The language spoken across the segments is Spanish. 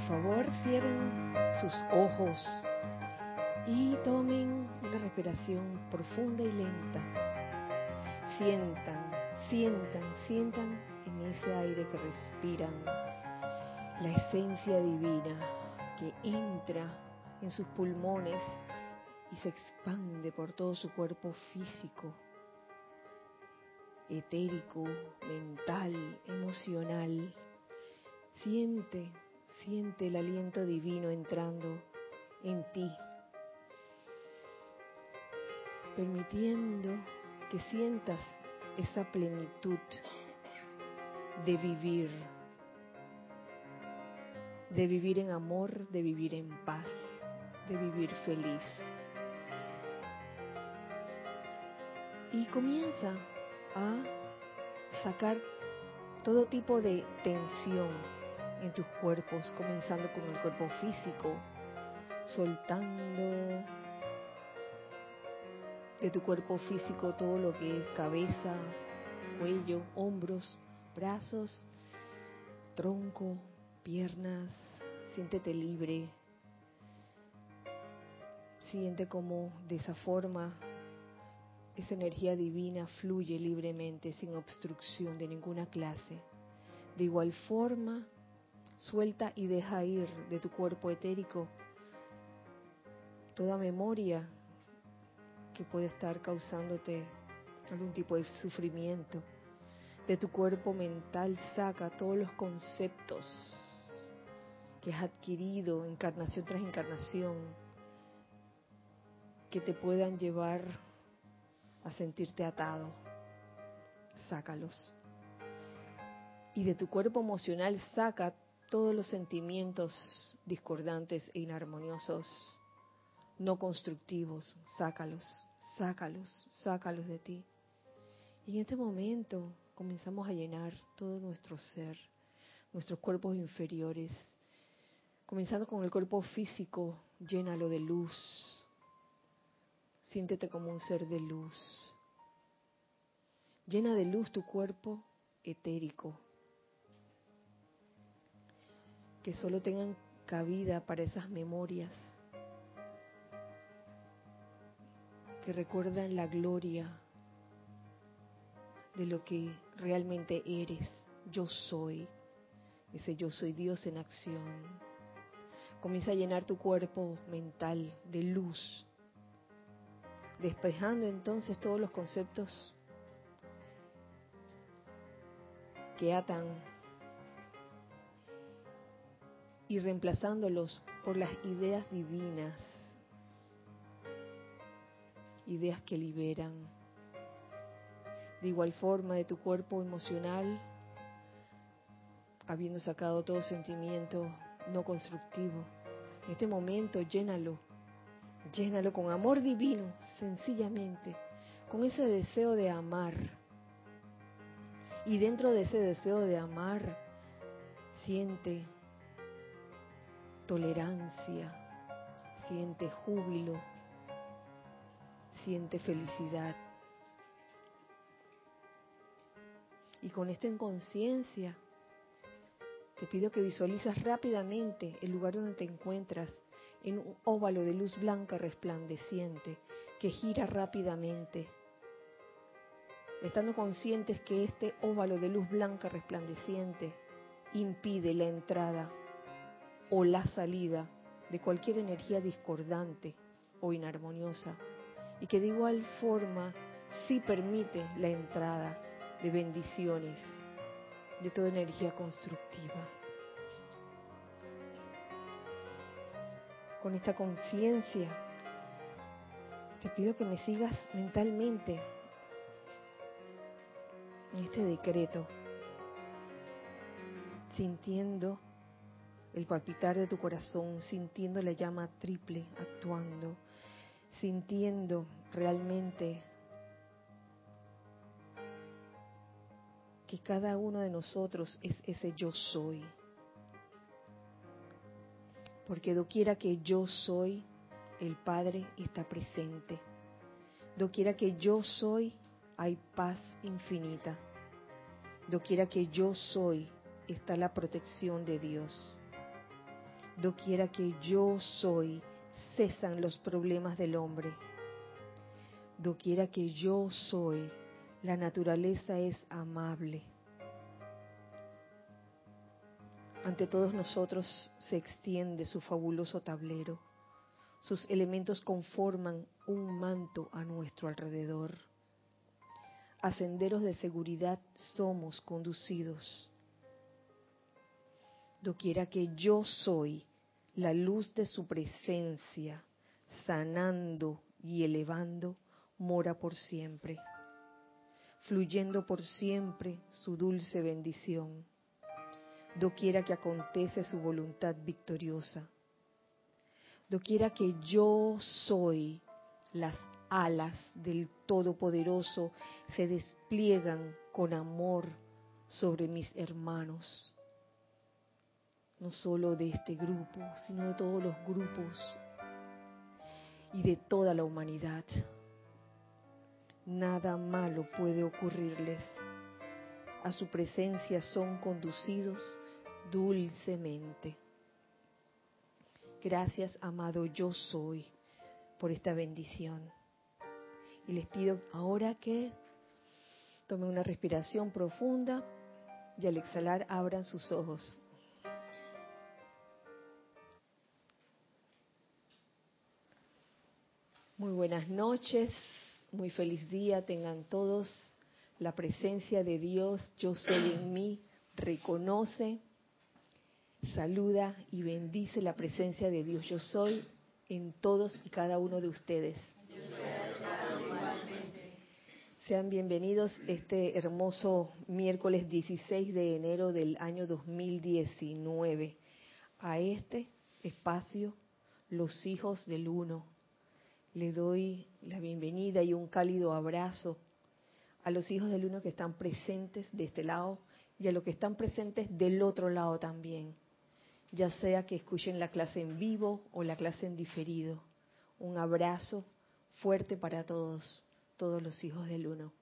por favor cierren sus ojos y tomen una respiración profunda y lenta. Sientan, sientan, sientan en ese aire que respiran la esencia divina que entra en sus pulmones y se expande por todo su cuerpo físico, etérico, mental, emocional. Siente, siente el aliento divino entrando en ti, permitiendo que sientas esa plenitud de vivir, de vivir en amor, de vivir en paz, de vivir feliz. Y comienza a sacar todo tipo de tensión en tus cuerpos, comenzando con el cuerpo físico, soltando de tu cuerpo físico todo lo que es cabeza, cuello, hombros, brazos, tronco, piernas. Siéntete libre. Siente como de esa forma esa energía divina fluye libremente, sin obstrucción de ninguna clase. De igual forma, suelta y deja ir de tu cuerpo etérico toda memoria que puede estar causándote algún tipo de sufrimiento. De tu cuerpo mental saca todos los conceptos que has adquirido encarnación tras encarnación que te puedan llevar a sentirte atado. Sácalos. Y de tu cuerpo emocional saca todos los sentimientos discordantes e inarmoniosos, no constructivos. Sácalos sácalos, sácalos de ti. Y en este momento comenzamos a llenar todo nuestro ser, nuestros cuerpos inferiores, comenzando con el cuerpo físico, llénalo de luz. Siéntete como un ser de luz. Llena de luz tu cuerpo etérico. Que solo tengan cabida para esas memorias que recuerdan la gloria de lo que realmente eres. Yo soy. Ese yo soy Dios en acción. Comienza a llenar tu cuerpo mental de luz, despejando entonces todos los conceptos que atan y reemplazándolos por las ideas divinas ideas que liberan. De igual forma, de tu cuerpo emocional, habiendo sacado todo sentimiento no constructivo, en este momento llénalo, llénalo con amor divino, sencillamente, con ese deseo de amar. Y dentro de ese deseo de amar, siente tolerancia, siente júbilo, siente felicidad. Y con esto en conciencia, te pido que visualizas rápidamente el lugar donde te encuentras en un óvalo de luz blanca resplandeciente que gira rápidamente, estando conscientes que este óvalo de luz blanca resplandeciente impide la entrada o la salida de cualquier energía discordante o inarmoniosa y que de igual forma sí permite la entrada de bendiciones, de toda energía constructiva. Con esta conciencia, te pido que me sigas mentalmente en este decreto, sintiendo el palpitar de tu corazón, sintiendo la llama triple actuando sintiendo realmente que cada uno de nosotros es ese yo soy. Porque doquiera que yo soy, el Padre está presente. Doquiera que yo soy, hay paz infinita. Doquiera que yo soy, está la protección de Dios. Doquiera que yo soy, cesan los problemas del hombre. Doquiera que yo soy, la naturaleza es amable. Ante todos nosotros se extiende su fabuloso tablero. Sus elementos conforman un manto a nuestro alrededor. A senderos de seguridad somos conducidos. Doquiera que yo soy, la luz de su presencia, sanando y elevando, mora por siempre, fluyendo por siempre su dulce bendición, doquiera que acontece su voluntad victoriosa, doquiera que yo soy, las alas del Todopoderoso se despliegan con amor sobre mis hermanos no solo de este grupo, sino de todos los grupos y de toda la humanidad. Nada malo puede ocurrirles. A su presencia son conducidos dulcemente. Gracias, amado yo soy, por esta bendición. Y les pido ahora que tomen una respiración profunda y al exhalar abran sus ojos. Muy buenas noches, muy feliz día tengan todos. La presencia de Dios, yo soy en mí, reconoce, saluda y bendice la presencia de Dios, yo soy en todos y cada uno de ustedes. Sean bienvenidos este hermoso miércoles 16 de enero del año 2019 a este espacio, los hijos del uno le doy la bienvenida y un cálido abrazo a los hijos del uno que están presentes de este lado y a los que están presentes del otro lado también, ya sea que escuchen la clase en vivo o la clase en diferido. Un abrazo fuerte para todos, todos los hijos del uno.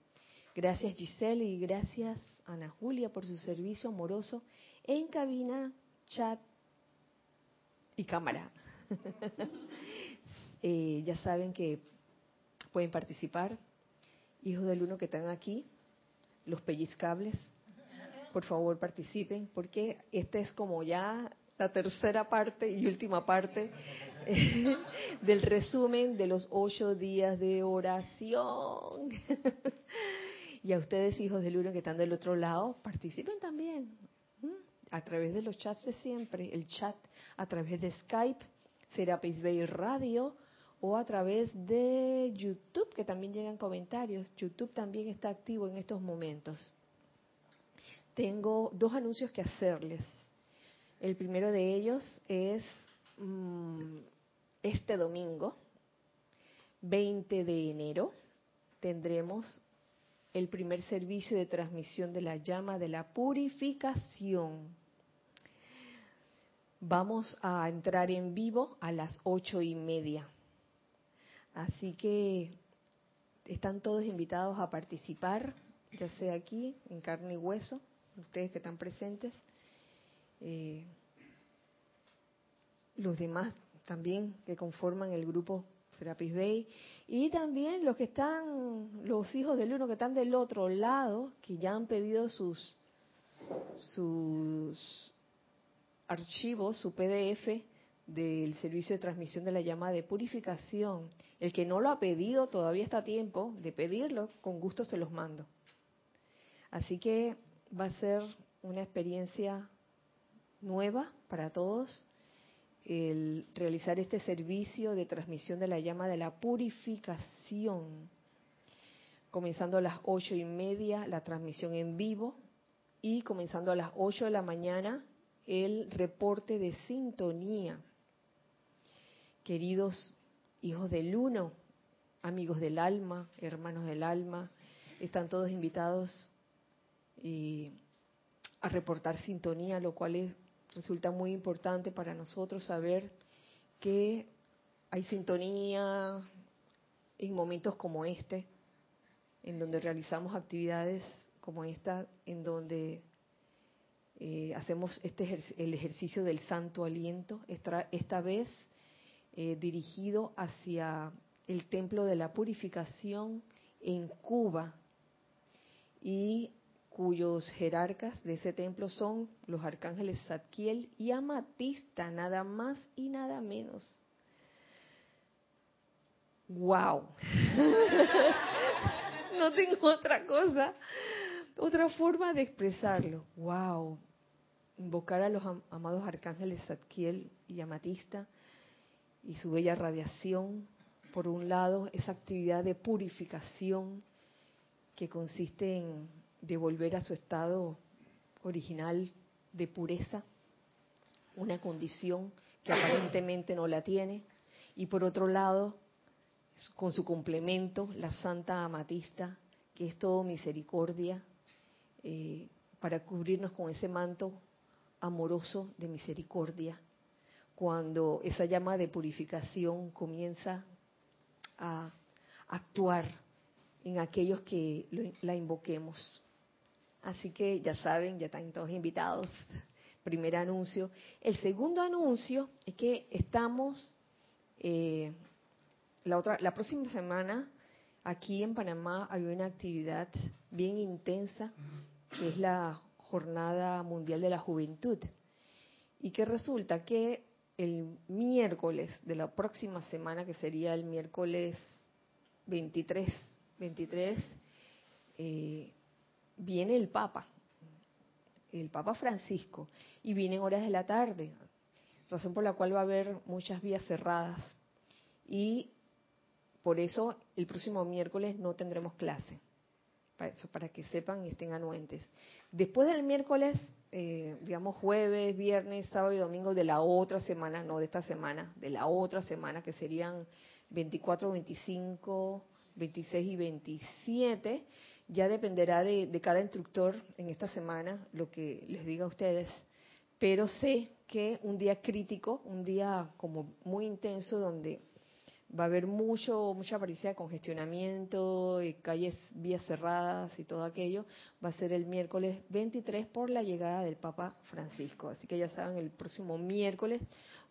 Gracias Giselle y gracias Ana Julia por su servicio amoroso en cabina, chat y cámara. Eh, ya saben que pueden participar. Hijos del uno que están aquí, los pellizcables, por favor participen, porque esta es como ya la tercera parte y última parte del resumen de los ocho días de oración. y a ustedes, hijos del uno que están del otro lado, participen también a través de los chats de siempre, el chat a través de Skype, Serapis Bay Radio, o a través de YouTube, que también llegan comentarios. YouTube también está activo en estos momentos. Tengo dos anuncios que hacerles. El primero de ellos es mm, este domingo, 20 de enero, tendremos el primer servicio de transmisión de la llama de la purificación. Vamos a entrar en vivo a las ocho y media Así que están todos invitados a participar, ya sea aquí, en carne y hueso, ustedes que están presentes. Eh, los demás también que conforman el grupo Serapis Bay y también los que están, los hijos del uno que están del otro lado, que ya han pedido sus, sus archivos, su PDF del servicio de transmisión de la llama de purificación. El que no lo ha pedido todavía está a tiempo de pedirlo, con gusto se los mando. Así que va a ser una experiencia nueva para todos el realizar este servicio de transmisión de la llama de la purificación. Comenzando a las ocho y media la transmisión en vivo y comenzando a las ocho de la mañana el reporte de sintonía queridos hijos del uno, amigos del alma, hermanos del alma, están todos invitados a reportar sintonía, lo cual resulta muy importante para nosotros saber que hay sintonía en momentos como este, en donde realizamos actividades como esta, en donde eh, hacemos este el ejercicio del santo aliento, esta, vez eh, dirigido hacia el templo de la purificación en Cuba y cuyos jerarcas de ese templo son los arcángeles Zadkiel y Amatista, nada más y nada menos. ¡Wow! no tengo otra cosa, otra forma de expresarlo. ¡Wow! Invocar a los amados arcángeles Zadkiel y Amatista y su bella radiación, por un lado, esa actividad de purificación que consiste en de volver a su estado original de pureza, una condición que aparentemente no la tiene, y por otro lado, con su complemento, la Santa Amatista, que es todo misericordia, eh, para cubrirnos con ese manto amoroso de misericordia, cuando esa llama de purificación comienza a actuar en aquellos que la invoquemos. Así que ya saben, ya están todos invitados. Primer anuncio. El segundo anuncio es que estamos eh, la otra, la próxima semana aquí en Panamá hay una actividad bien intensa que es la Jornada Mundial de la Juventud y que resulta que el miércoles de la próxima semana, que sería el miércoles 23, 23 eh, viene el Papa, el Papa Francisco, y viene en horas de la tarde, razón por la cual va a haber muchas vías cerradas. Y por eso el próximo miércoles no tendremos clase. Para para que sepan y estén anuentes. Después del miércoles, eh, digamos jueves, viernes, sábado y domingo de la otra semana, no de esta semana, de la otra semana, que serían 24, 25, 26 y 27, ya dependerá de, cada instructor en esta semana lo que les diga a ustedes, pero sé que un día crítico, un día como muy intenso donde va a haber mucho mucha aparición de congestionamiento, y calles, vías cerradas y todo aquello, va a ser el miércoles 23 por la llegada del Papa Francisco. Así que ya saben, el próximo miércoles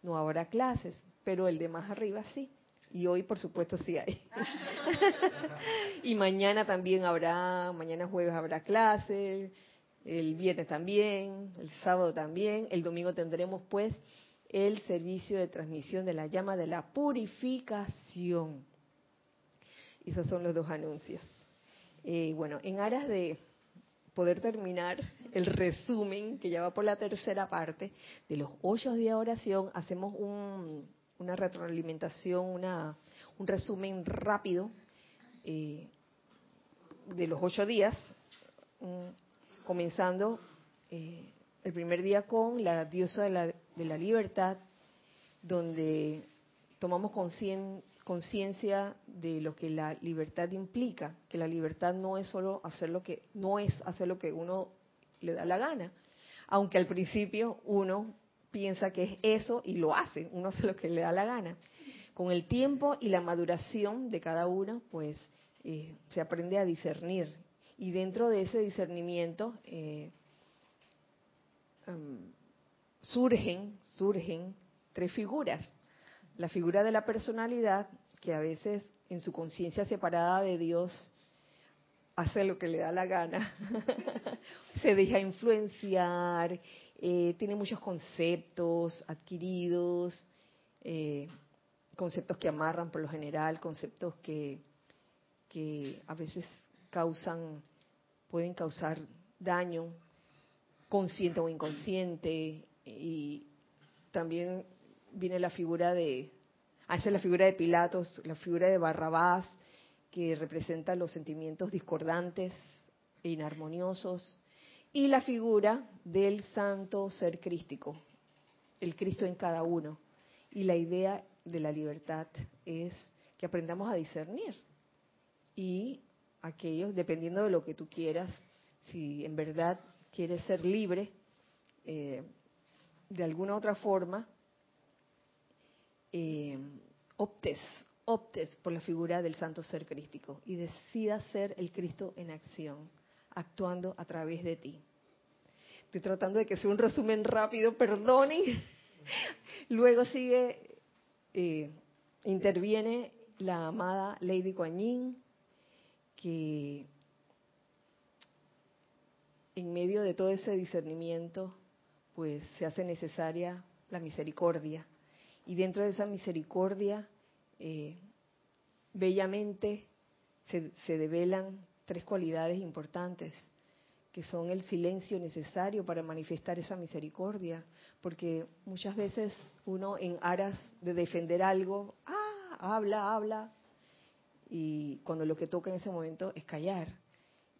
no habrá clases, pero el de más arriba sí. Y hoy, por supuesto, sí hay. y mañana también habrá, mañana jueves habrá clase, el viernes también, el sábado también, el domingo tendremos pues el servicio de transmisión de la llama de la purificación. Esos son los dos anuncios. Eh, bueno, en aras de poder terminar el resumen, que ya va por la tercera parte, de los ocho días de oración, hacemos un, una retroalimentación, una, un resumen rápido eh, de los ocho días, comenzando eh, el primer día con la diosa de la, de la libertad, donde tomamos conciencia de lo que la libertad implica, que la libertad no es solo hacer lo que no es hacer lo que uno le da la gana, aunque al principio uno piensa que es eso y lo hace, uno hace lo que le da la gana. Con el tiempo y la maduración de cada uno, pues eh, se aprende a discernir. Y dentro de ese discernimiento eh, em, surgen, surgen tres figuras. La figura de la personalidad, que a veces en su conciencia separada de Dios hace lo que le da la gana, se deja influenciar, eh, tiene muchos conceptos adquiridos, eh, conceptos que amarran por lo general, conceptos que, que a veces causan, pueden causar daño, consciente o inconsciente, y también viene la figura de, hace la figura de Pilatos, la figura de Barrabás, que representa los sentimientos discordantes e inarmoniosos, y la figura del santo ser crístico, el Cristo en cada uno. Y la idea de la libertad es que aprendamos a discernir. Y aquellos, dependiendo de lo que tú quieras, si en verdad quieres ser libre, eh, de alguna otra forma, eh, optes, optes por la figura del santo ser crístico y decidas ser el Cristo en acción actuando a través de ti. Estoy tratando de que sea un resumen rápido, perdonen. Luego sigue, eh, interviene la amada Lady Guanyin, que en medio de todo ese discernimiento, pues se hace necesaria la misericordia. Y dentro de esa misericordia, eh, bellamente se, se develan tres cualidades importantes, que son el silencio necesario para manifestar esa misericordia, porque muchas veces uno en aras de defender algo, ah, habla, habla, y cuando lo que toca en ese momento es callar,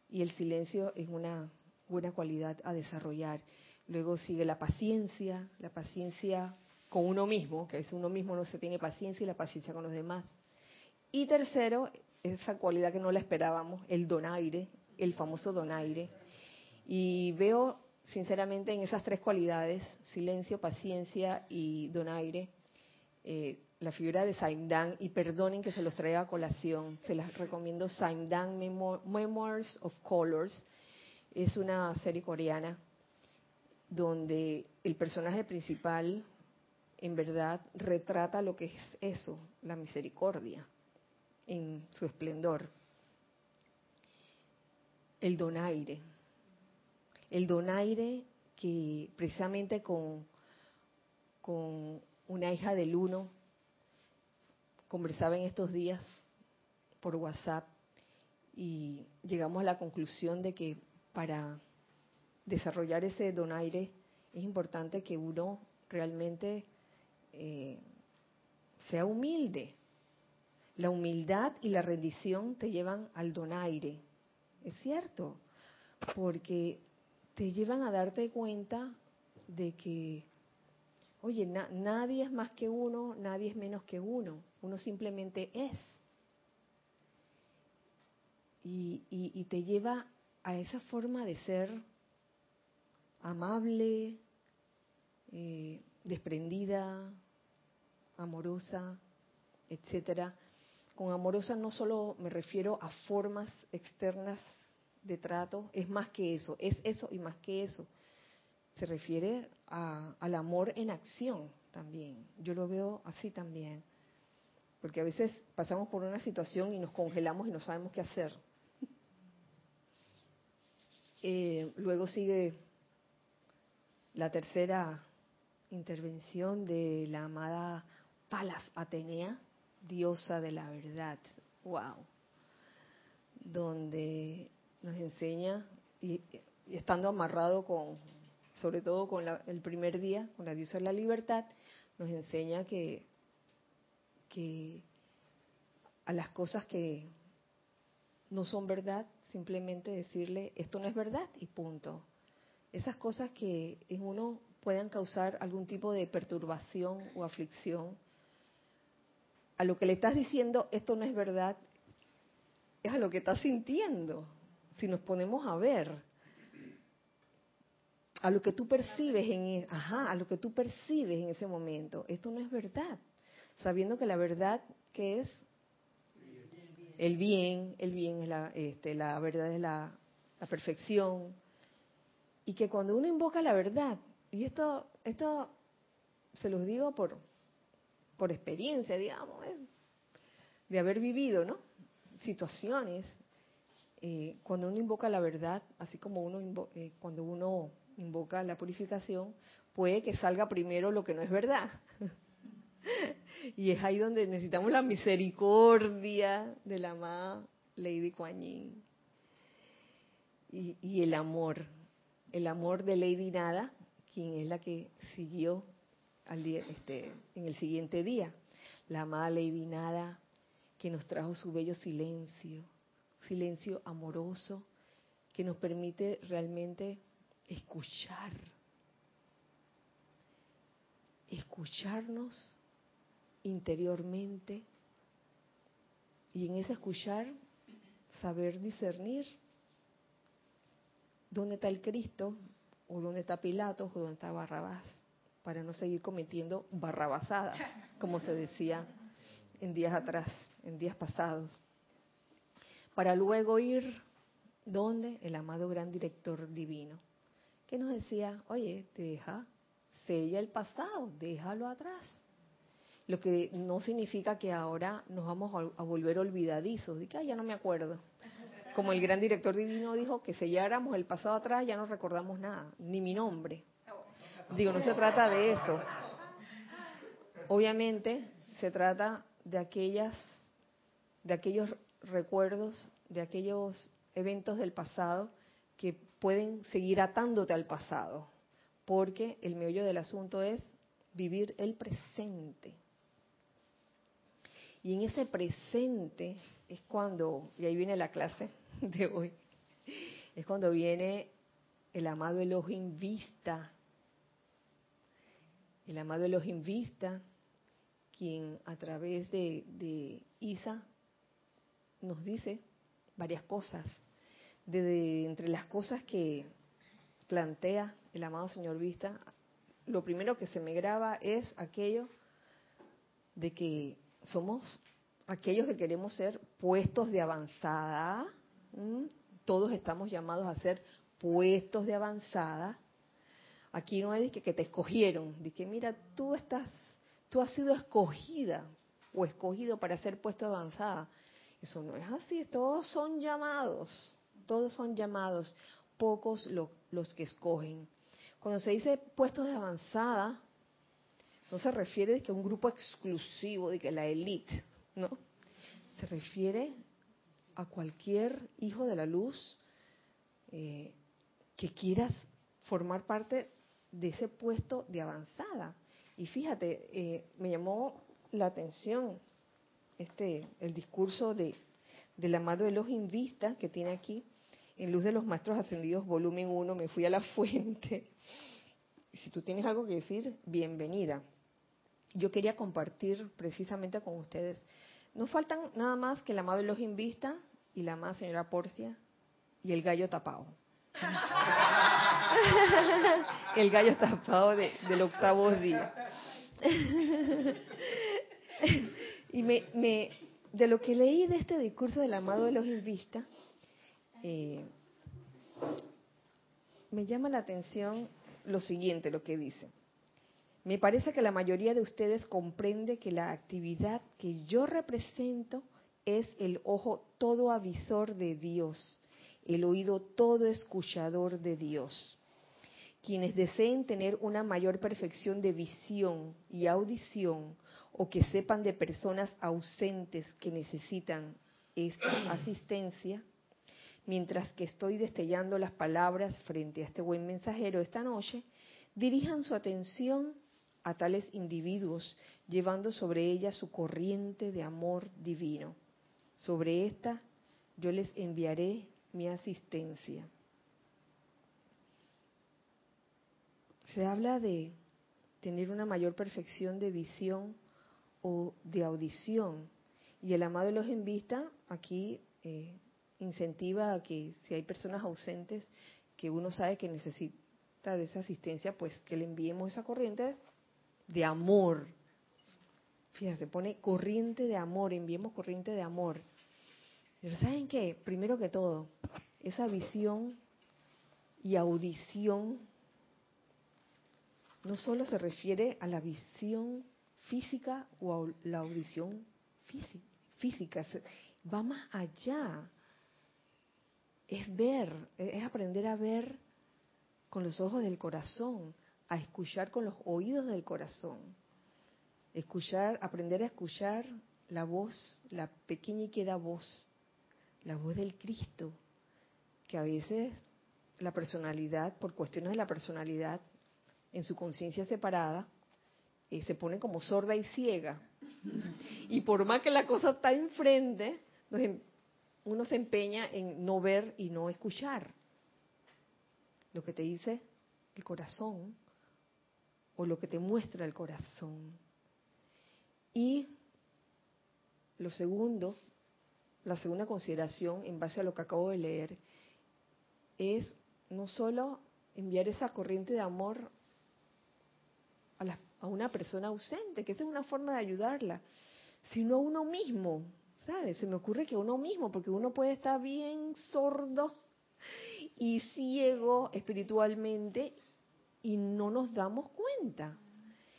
y el silencio es una buena cualidad a desarrollar. Luego sigue la paciencia, la paciencia con uno mismo, que es uno mismo no se tiene paciencia y la paciencia con los demás. Y tercero, esa cualidad que no la esperábamos, el donaire, el famoso donaire. Y veo sinceramente en esas tres cualidades, silencio, paciencia y donaire, eh, la figura de Saimdan, y perdonen que se los traiga a colación, se las recomiendo Saimdan Memoirs of Colors, es una serie coreana donde el personaje principal en verdad retrata lo que es eso, la misericordia en su esplendor. El donaire. El donaire que precisamente con, con una hija del uno conversaba en estos días por WhatsApp y llegamos a la conclusión de que para desarrollar ese donaire es importante que uno realmente eh, sea humilde. La humildad y la rendición te llevan al donaire, es cierto, porque te llevan a darte cuenta de que, oye, nadie es más que uno, nadie es menos que uno, uno simplemente es. Y, y te lleva a esa forma de ser amable, eh, desprendida, amorosa, etcétera. Con amorosa no solo me refiero a formas externas de trato, es más que eso, es eso y más que eso. Se refiere al amor en acción también. Yo lo veo así también. Porque a veces pasamos por una situación y nos congelamos y no sabemos qué hacer. Eh, luego sigue la tercera intervención de la amada Palas Atenea, diosa de la verdad. ¡Wow! Donde nos enseña, y, estando amarrado con, sobre todo con el primer día, con la diosa de la libertad, nos enseña que, que a las cosas que no son verdad simplemente decirle, esto no es verdad y punto. Esas cosas que en uno puedan causar algún tipo de perturbación o aflicción, a lo que le estás diciendo, esto no es verdad, es a lo que estás sintiendo. Si nos ponemos a ver, a lo que tú percibes en, e, ajá, a lo que tú percibes en ese momento, esto no es verdad, sabiendo que la verdad que es el bien, el bien es la, este, la verdad es la, perfección. Y que cuando uno invoca la verdad, y esto, esto se los digo por, por experiencia, digamos, ¿eh? de haber vivido, ¿no? Situaciones, eh, cuando uno invoca la verdad, así como uno eh, cuando uno invoca la purificación, puede que salga primero lo que no es verdad. Y es ahí donde necesitamos la misericordia de la amada Lady Kuan Yin. Y, el amor, el amor de Lady Nada, quien es la que siguió al día, este, en el siguiente día. La amada Lady Nada, que nos trajo su bello silencio, silencio amoroso, que nos permite realmente escuchar, escucharnos interiormente y en ese escuchar saber discernir dónde está el Cristo o dónde está Pilatos o dónde está Barrabás para no seguir cometiendo barrabasadas, como se decía en días atrás, en días pasados. Para luego ir donde el amado gran director divino, que nos decía, oye, deja, sella el pasado, déjalo atrás. Lo que no significa que ahora nos vamos a, volver olvidadizos, de que ya no me acuerdo. Como el gran director divino dijo que selláramos el pasado atrás, ya no recordamos nada, ni mi nombre. Digo, no se trata de eso. Obviamente se trata de aquellas, de aquellos recuerdos, de aquellos eventos del pasado que pueden seguir atándote al pasado, porque el meollo del asunto es vivir el presente. Y en ese presente es cuando, y ahí viene la clase de hoy, es cuando viene el amado Elohim Vista. El amado Elohim Vista, quien a través de, de Isa nos dice varias cosas de, entre las cosas que plantea el amado señor Vista, lo primero que se me graba es aquello de que somos aquellos que queremos ser puestos de avanzada, todos estamos llamados a ser puestos de avanzada. Aquí no es que, que te escogieron, de que mira, tú estás, tú has sido escogida o escogido para ser puesto de avanzada. Eso no es así, todos son llamados todos son llamados, pocos los que escogen. Cuando se dice puestos de avanzada, no se refiere a un grupo exclusivo, de que la élite, ¿no? Se refiere a cualquier hijo de la luz eh, que quieras formar parte de ese puesto de avanzada. Y fíjate, eh, me llamó la atención este el discurso de del amado Elohim Vista que tiene aquí, en Luz de los Maestros Ascendidos, volumen 1, me fui a la fuente. Si tú tienes algo que decir, bienvenida. Yo quería compartir precisamente con ustedes. No faltan nada más que el amado los Vista y la amada señora Porcia y el gallo tapado. el gallo tapado del octavo día. y me, me, de lo que leí de este discurso del amado de los Vista, eh, me llama la atención lo siguiente, lo que dice. Me parece que la mayoría de ustedes comprende que la actividad que yo represento es el ojo todo avisor de Dios, el oído todo escuchador de Dios. Quienes deseen tener una mayor perfección de visión y audición o que sepan de personas ausentes que necesitan esta asistencia, mientras que estoy destellando las palabras frente a este buen mensajero esta noche, dirijan su atención a tales individuos, llevando sobre ella su corriente de amor divino. Sobre esta yo les enviaré mi asistencia. Se habla de tener una mayor perfección de visión o de audición. Y el amado los invita aquí eh, incentiva a que si hay personas ausentes que uno sabe que necesita de esa asistencia, pues que le enviemos esa corriente de amor. Fíjate, pone corriente de amor, enviemos corriente de amor. Pero ¿saben qué? Primero que todo, esa visión y audición no solo se refiere a la visión física o a la audición física, va más allá es ver, es aprender a ver con los ojos del corazón, a escuchar con los oídos del corazón. Escuchar, aprender a escuchar la voz, la pequeña y queda voz, la voz del Cristo, que a veces la personalidad, por cuestiones de la personalidad, en su conciencia separada, eh, se pone como sorda y ciega. Y por más que la cosa está enfrente, em, uno se empeña en no ver y no escuchar lo que te dice el corazón o lo que te muestra el corazón. Y lo segundo, la segunda consideración en base a lo que acabo de leer, es no solo enviar esa corriente de amor a, a una persona ausente, que esa es una forma de ayudarla, sino a uno mismo, se me ocurre que uno mismo, porque uno puede estar bien sordo y ciego espiritualmente y no nos damos cuenta.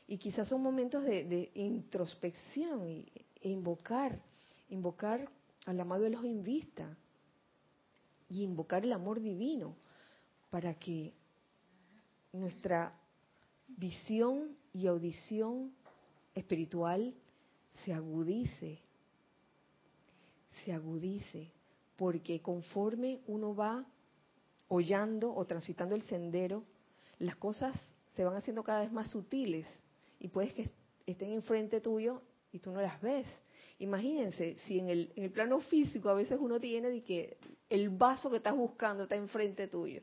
Y quizás son momentos de, introspección y, e invocar, invocar al amado de los invista y invocar el amor divino para que nuestra visión y audición espiritual se agudice, se agudice, porque conforme uno va hollando o transitando el sendero, las cosas se van haciendo cada vez más sutiles y puedes que estén enfrente tuyo y tú no las ves. Imagínense, si en el, en el plano físico a veces uno tiene de que el vaso que estás buscando está enfrente tuyo.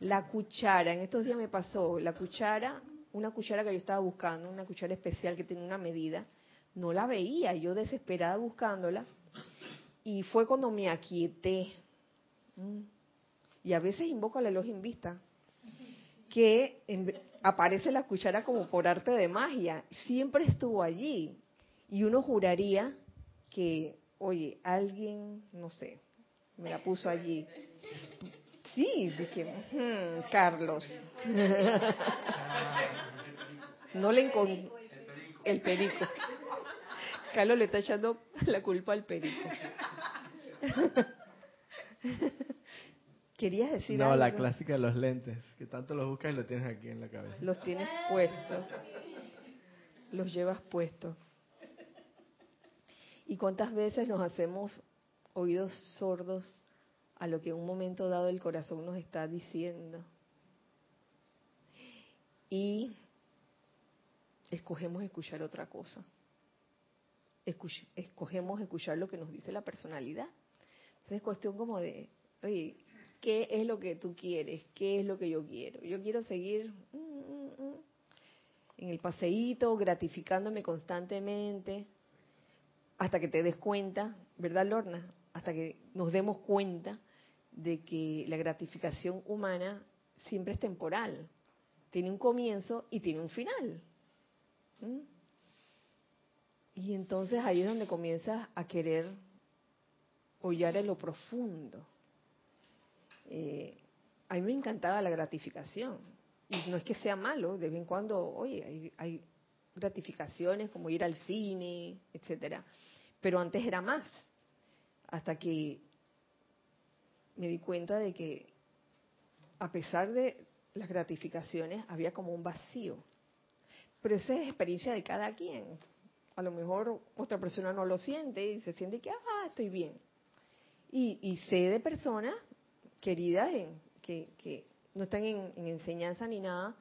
La cuchara, en estos días me pasó, la cuchara, una cuchara que yo estaba buscando, una cuchara especial que tiene una medida, no la veía, yo desesperada buscándola, y fue cuando me aquieté. Mm. Y a veces invoco al elogio en vista, que aparece la cuchara como por arte de magia, siempre estuvo allí. Y uno juraría que, oye, alguien, no sé, me la puso allí. Sí, dije, hmm, Carlos. no le encontré. El perico. Carlos le está echando la culpa al perico. ¿Querías decir algo? No, la clásica de los lentes, que tanto los buscas y los tienes aquí en la cabeza. Los tienes puestos. Los llevas puestos. ¿Y cuántas veces nos hacemos oídos sordos a lo que en un momento dado el corazón nos está diciendo? Y escogemos escuchar otra cosa. escogemos escuchar lo que nos dice la personalidad. Entonces es cuestión como de, oye, ¿qué es lo que tú quieres? ¿Qué es lo que yo quiero? Yo quiero seguir mm, mm, mm, en el paseíto, gratificándome constantemente, hasta que te des cuenta, ¿verdad, Lorna? Hasta que nos demos cuenta de que la gratificación humana siempre es temporal. Tiene un comienzo y tiene un final. Y entonces ahí es donde comienzas a querer hollar en lo profundo. Eh, a mí me encantaba la gratificación. Y no es que sea malo, de vez en cuando, oye, hay, hay gratificaciones como ir al cine, etcétera. Pero antes era más, hasta que me di cuenta de que a pesar de las gratificaciones había como un vacío. Pero esa es experiencia de cada quien. A lo mejor otra persona no lo siente y se siente que, ah, estoy bien. Y, y sé de personas queridas en, que, que no están en, enseñanza ni nada,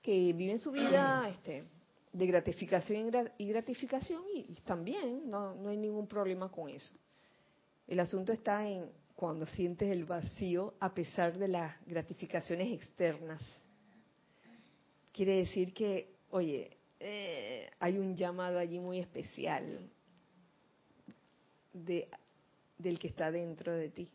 que viven su vida este, de gratificación y gratificación y, están bien, no, no hay ningún problema con eso. El asunto está en cuando sientes el vacío a pesar de las gratificaciones externas. Quiere decir que, oye, eh, hay un llamado allí muy especial de, del que está dentro de ti.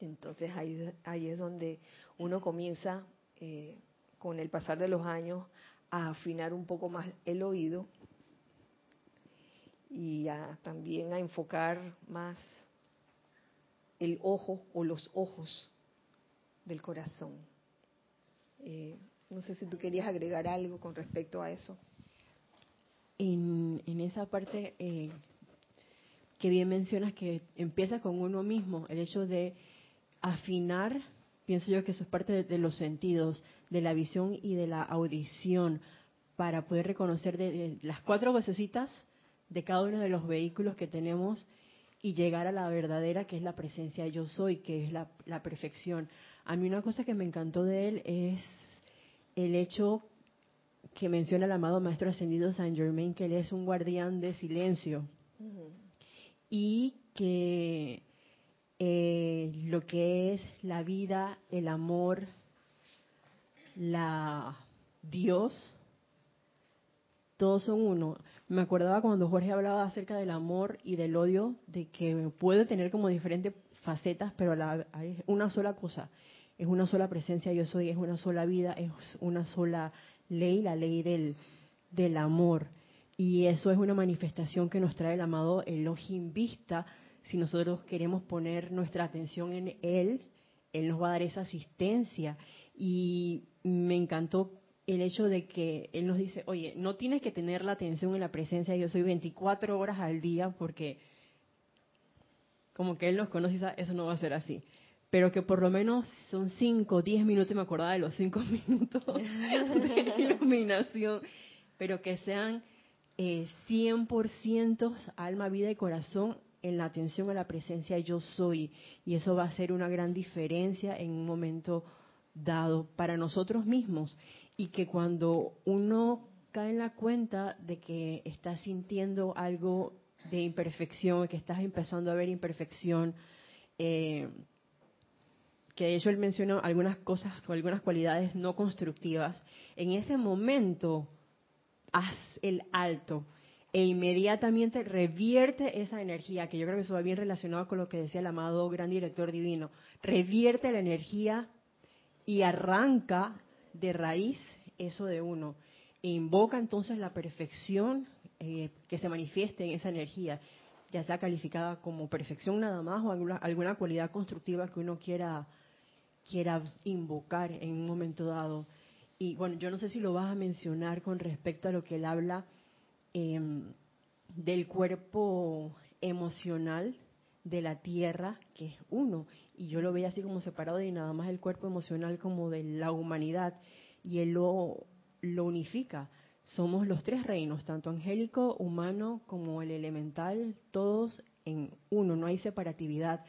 Entonces ahí, ahí es donde uno comienza eh, con el pasar de los años a afinar un poco más el oído y también a enfocar más el ojo o los ojos del corazón. Eh, no sé si tú querías agregar algo con respecto a eso. En, esa parte eh, que bien mencionas que empieza con uno mismo, el hecho de afinar pienso yo que eso es parte de, los sentidos, de la visión y de la audición, para poder reconocer de, las cuatro vocecitas de cada uno de los vehículos que tenemos y llegar a la verdadera que es la presencia yo soy, que es la, la perfección. A mí una cosa que me encantó de él es el hecho que menciona el amado Maestro Ascendido San Germain, que él es un guardián de silencio. Y que eh, lo que es la vida, el amor, la Dios, todos son uno. Me acordaba cuando Jorge hablaba acerca del amor y del odio, de que puede tener como diferentes facetas, pero la, es una sola cosa, es una sola presencia, yo soy, es una sola vida, es una sola ley, la ley del, del amor. Y eso es una manifestación que nos trae el amado Elohim Vista, si nosotros queremos poner nuestra atención en Él, Él nos va a dar esa asistencia. Y me encantó el hecho de que Él nos dice, oye, no tienes que tener la atención en la presencia, yo soy 24 horas al día porque como que Él nos conoce eso no va a ser así. Pero que por lo menos son 5, 10 minutos, me acordaba de los 5 minutos de iluminación, pero que sean eh, 100% alma, vida y corazón en la atención a la presencia yo soy. Y eso va a ser una gran diferencia en un momento dado para nosotros mismos. Y que cuando uno cae en la cuenta de que está sintiendo algo de imperfección, que estás empezando a ver imperfección, eh, que de hecho él mencionó algunas cosas o algunas cualidades no constructivas, en ese momento haz el alto e inmediatamente revierte esa energía, que yo creo que eso va bien relacionado con lo que decía el amado gran director divino, revierte la energía y arranca de raíz eso de uno. E invoca entonces la perfección eh, que se manifieste en esa energía, ya sea calificada como perfección nada más o alguna, alguna cualidad constructiva que uno quiera, quiera invocar en un momento dado. Y bueno, yo no sé si lo vas a mencionar con respecto a lo que él habla em, del cuerpo emocional de la tierra, que es uno, y yo lo veía así como separado de nada más el cuerpo emocional como de la humanidad, y él lo, lo unifica. Somos los tres reinos, tanto angélico, humano como el elemental, todos en uno, no hay separatividad,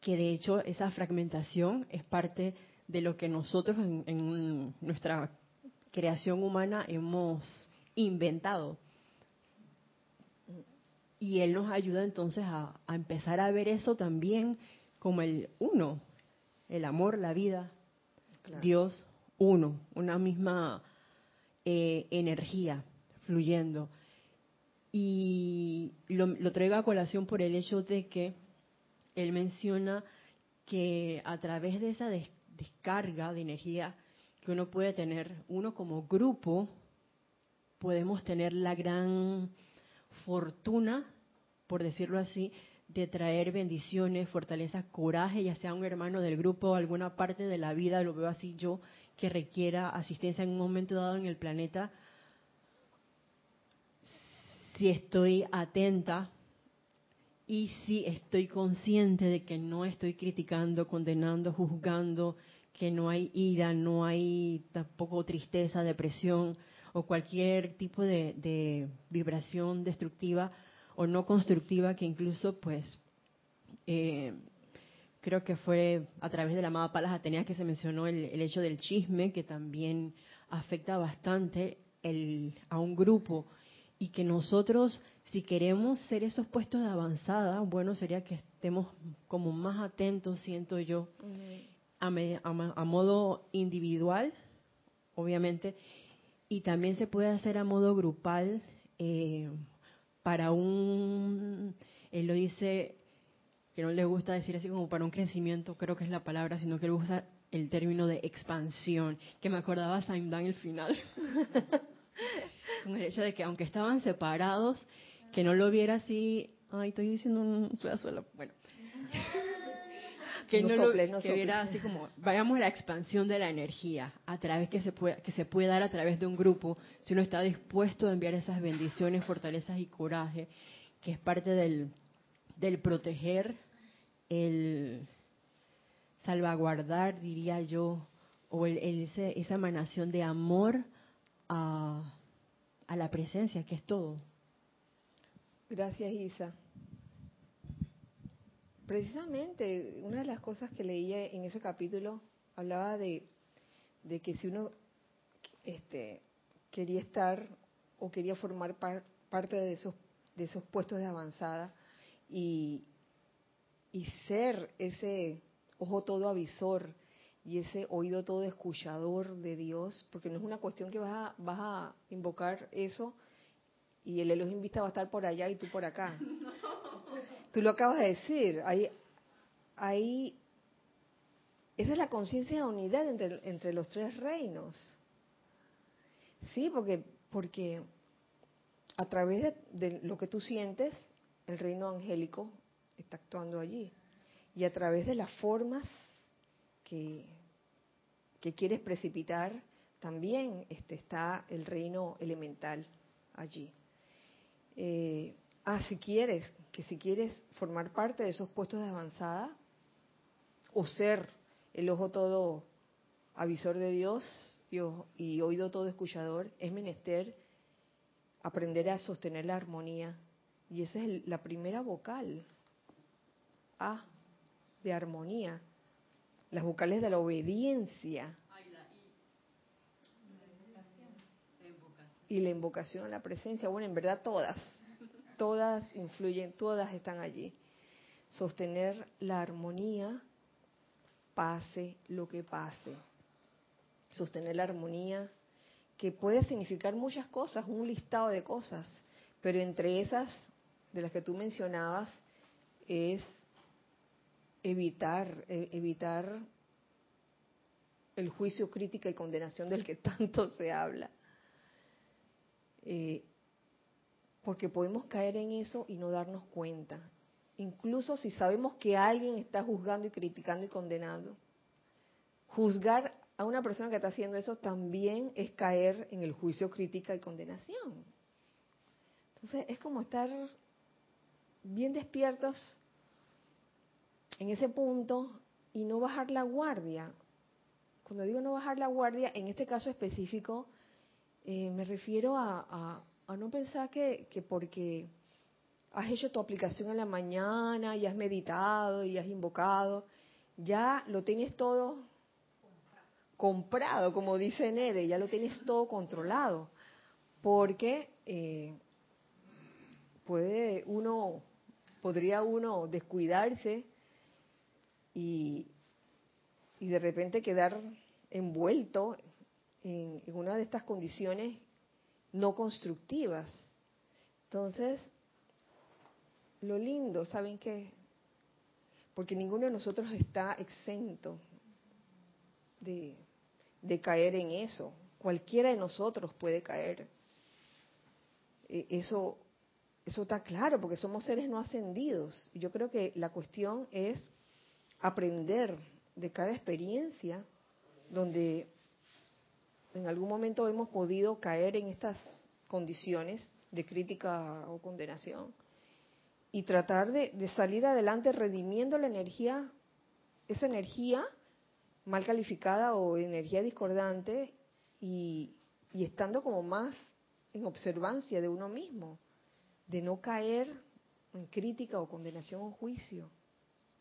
que de hecho esa fragmentación es parte de lo que nosotros en, nuestra creación humana hemos inventado. Y Él nos ayuda entonces a, a empezar a ver eso también como el uno, el amor, la vida, Dios uno, una misma eh, energía fluyendo. Y lo, lo traigo a colación por el hecho de que él menciona que a través de esa descarga de energía que uno puede tener, uno como grupo, podemos tener la gran fortuna, por decirlo así, de traer bendiciones, fortaleza, coraje, ya sea un hermano del grupo o alguna parte de la vida, lo veo así yo, que requiera asistencia en un momento dado en el planeta, si estoy atenta y si estoy consciente de que no estoy criticando, condenando, juzgando, que no hay ira, no hay tampoco tristeza, depresión o cualquier tipo de, de vibración destructiva o no constructiva que incluso pues eh, creo que fue a través de la amada Palas Ateneas que se mencionó el, hecho del chisme, que también afecta bastante el, a un grupo. Y que nosotros, si queremos ser esos puestos de avanzada, bueno, sería que estemos como más atentos, siento yo, a, a, modo individual, obviamente, y también se puede hacer a modo grupal eh, para un, él lo dice que no le gusta decir así como para un crecimiento, creo que es la palabra, sino que él usa el término de expansión, que me acordaba Saint Dan el final. Con el hecho de que aunque estaban separados, que no lo viera así, ay, estoy diciendo un pedazo de bueno. Que no, lo, que viera así como vayamos a la expansión de la energía a través que se puede que se puede dar a través de un grupo si uno está dispuesto a enviar esas bendiciones fortalezas y coraje que es parte del del proteger el salvaguardar, diría yo, o el, esa emanación de amor a, a la presencia, que es todo. Gracias, Isa. Precisamente, una de las cosas que leía en ese capítulo hablaba de, que si uno este, quería estar o quería formar parte de esos, de esos puestos de avanzada y, y ser ese ojo todo avisor y ese oído todo escuchador de Dios, porque no es una cuestión que vas a, vas a invocar eso y el Elohim vista va a estar por allá y tú por acá. Tú lo acabas de decir, ahí, ahí esa es la conciencia de unidad entre, entre los tres reinos. Sí, porque, porque a través de lo que tú sientes, el reino angélico está actuando allí. Y a través de las formas que, que quieres precipitar, también este, está el reino elemental allí. Eh, ah, si quieres, que si quieres formar parte de esos puestos de avanzada, o ser el ojo todo avisor de Dios y, y oído todo escuchador, es menester aprender a sostener la armonía. Y esa es la primera vocal. A, de armonía. Las vocales de la obediencia. Y la invocación a la presencia. Bueno, en verdad todas. Todas influyen, todas están allí. Sostener la armonía, pase lo que pase. Sostener la armonía que puede significar muchas cosas, un listado de cosas, pero entre esas de las que tú mencionabas es evitar e, evitar el juicio, crítica y condenación del que tanto se habla. Eh, porque podemos caer en eso y no darnos cuenta. Incluso si sabemos que alguien está juzgando y criticando y condenando. Juzgar a una persona que está haciendo eso también es caer en el juicio, crítica y condenación. Entonces es como estar bien despiertos en ese punto y no bajar la guardia. Cuando digo no bajar la guardia, en este caso específico, eh, me refiero a, no pensar que, que porque has hecho tu aplicación en la mañana y has meditado y has invocado, ya lo tienes todo comprado, como dice Nede, ya lo tienes todo controlado, porque eh, puede uno, podría uno descuidarse y, y de repente quedar envuelto en, en una de estas condiciones no constructivas. Entonces, lo lindo, ¿saben qué? Porque ninguno de nosotros está exento de, de caer en eso. Cualquiera de nosotros puede caer. E, eso, eso está claro, porque somos seres no ascendidos. Yo creo que la cuestión es aprender de cada experiencia donde en algún momento hemos podido caer en estas condiciones de crítica o condenación y tratar de, salir adelante redimiendo la energía, esa energía mal calificada o energía discordante y, estando como más en observancia de uno mismo, de no caer en crítica o condenación o juicio,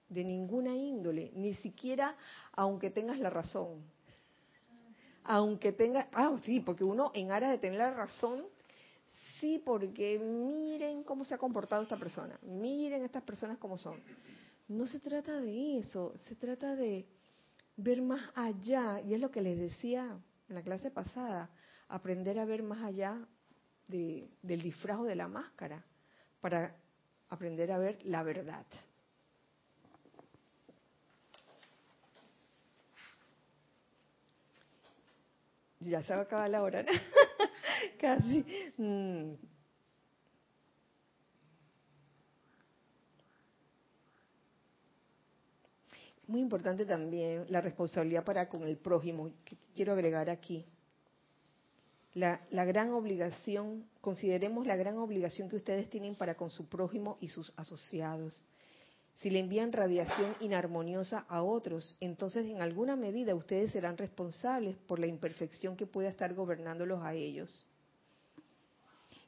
de ninguna índole, ni siquiera aunque tengas la razón. Aunque tengas, ah, sí, porque uno en aras de tener la razón, sí, porque miren cómo se ha comportado esta persona, miren estas personas cómo son. No se trata de eso, se trata de ver más allá, y es lo que les decía en la clase pasada, aprender a ver más allá del disfraz de la máscara, para aprender a ver la verdad. Ya se va a acabar la hora, ¿no? Casi. Mm. Muy importante también la responsabilidad para con el prójimo, que quiero agregar aquí. La, la, gran obligación, consideremos la gran obligación que ustedes tienen para con su prójimo y sus asociados. Si le envían radiación inarmoniosa a otros, entonces en alguna medida ustedes serán responsables por la imperfección que pueda estar gobernándolos a ellos.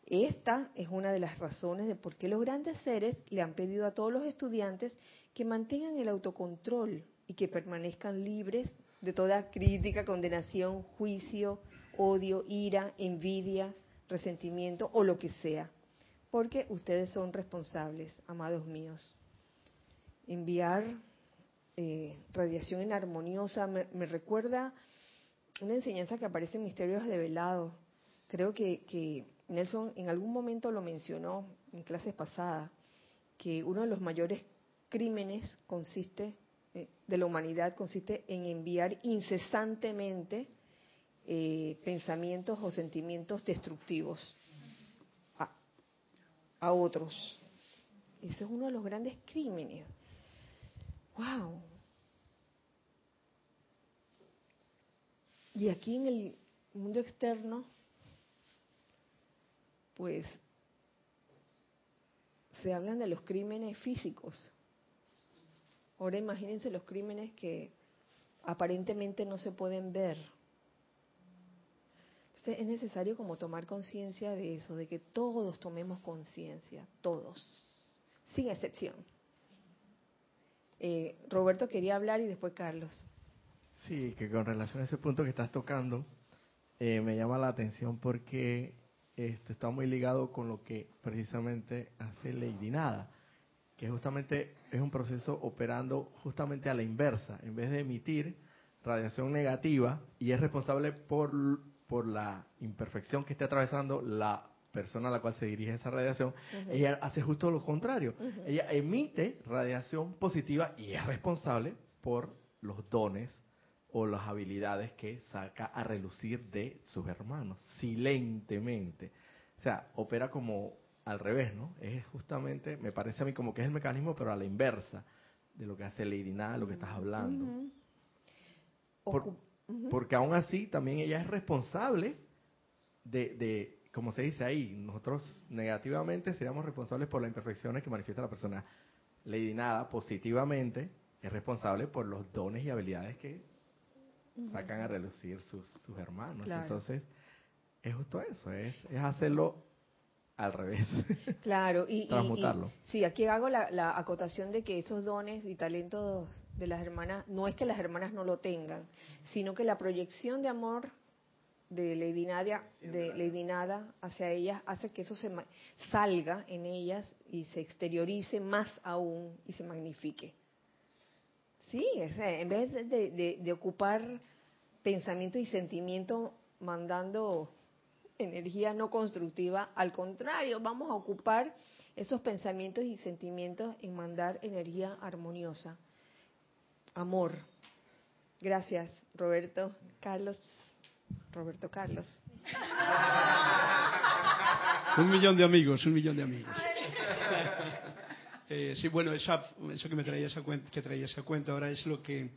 Esta es una de las razones de por qué los grandes seres le han pedido a todos los estudiantes que mantengan el autocontrol y que permanezcan libres de toda crítica, condenación, juicio, odio, ira, envidia, resentimiento o lo que sea, porque ustedes son responsables, amados míos. Enviar eh, radiación inarmoniosa me, me, recuerda una enseñanza que aparece en Misterios de Velado. Creo que, que Nelson en algún momento lo mencionó en clases pasadas, que uno de los mayores crímenes consiste eh, de la humanidad consiste en enviar incesantemente eh, pensamientos o sentimientos destructivos a, otros. Ese es uno de los grandes crímenes. ¡Wow! Y aquí en el mundo externo, pues se hablan de los crímenes físicos. Ahora imagínense los crímenes que aparentemente no se pueden ver. Entonces es necesario como tomar conciencia de eso, de que todos tomemos conciencia, todos, sin excepción. Eh, Roberto quería hablar y después Carlos. Sí, que con relación a ese punto que estás tocando, eh, me llama la atención porque este, está muy ligado con lo que precisamente hace Lady Nada, que justamente es un proceso operando justamente a la inversa, en vez de emitir radiación negativa y es responsable por, por la imperfección que esté atravesando la persona a la cual se dirige esa radiación, ella hace justo lo contrario. Ella emite radiación positiva y es responsable por los dones o las habilidades que saca a relucir de sus hermanos, silentemente. O sea, opera como al revés, ¿no? Es justamente, me parece a mí como que es el mecanismo, pero a la inversa de lo que hace Lady Nada, lo que estás hablando. Porque aún así también ella es responsable de, de, como se dice ahí, nosotros negativamente seríamos responsables por las imperfecciones que manifiesta la persona. Lady Nada, positivamente, es responsable por los dones y habilidades que sacan a relucir sus, sus hermanos. Entonces, es justo eso, es, es hacerlo al revés. Claro, y, transmutarlo. sí, aquí hago la, la, acotación de que esos dones y talentos de las hermanas, no es que las hermanas no lo tengan, sino que la proyección de amor de Lady Nadia, de Lady Nada hacia ellas hace que eso se salga en ellas y se exteriorice más aún y se magnifique. Sí, en vez de, de, ocupar pensamiento y sentimiento mandando energía no constructiva, al contrario, vamos a ocupar esos pensamientos y sentimientos en mandar energía armoniosa, amor. Gracias, Roberto, Carlos, Roberto Carlos. Un millón de amigos, un millón de amigos. Eh, sí, bueno, eso que me traía esa cuenta, que traía esa cuenta ahora es lo que,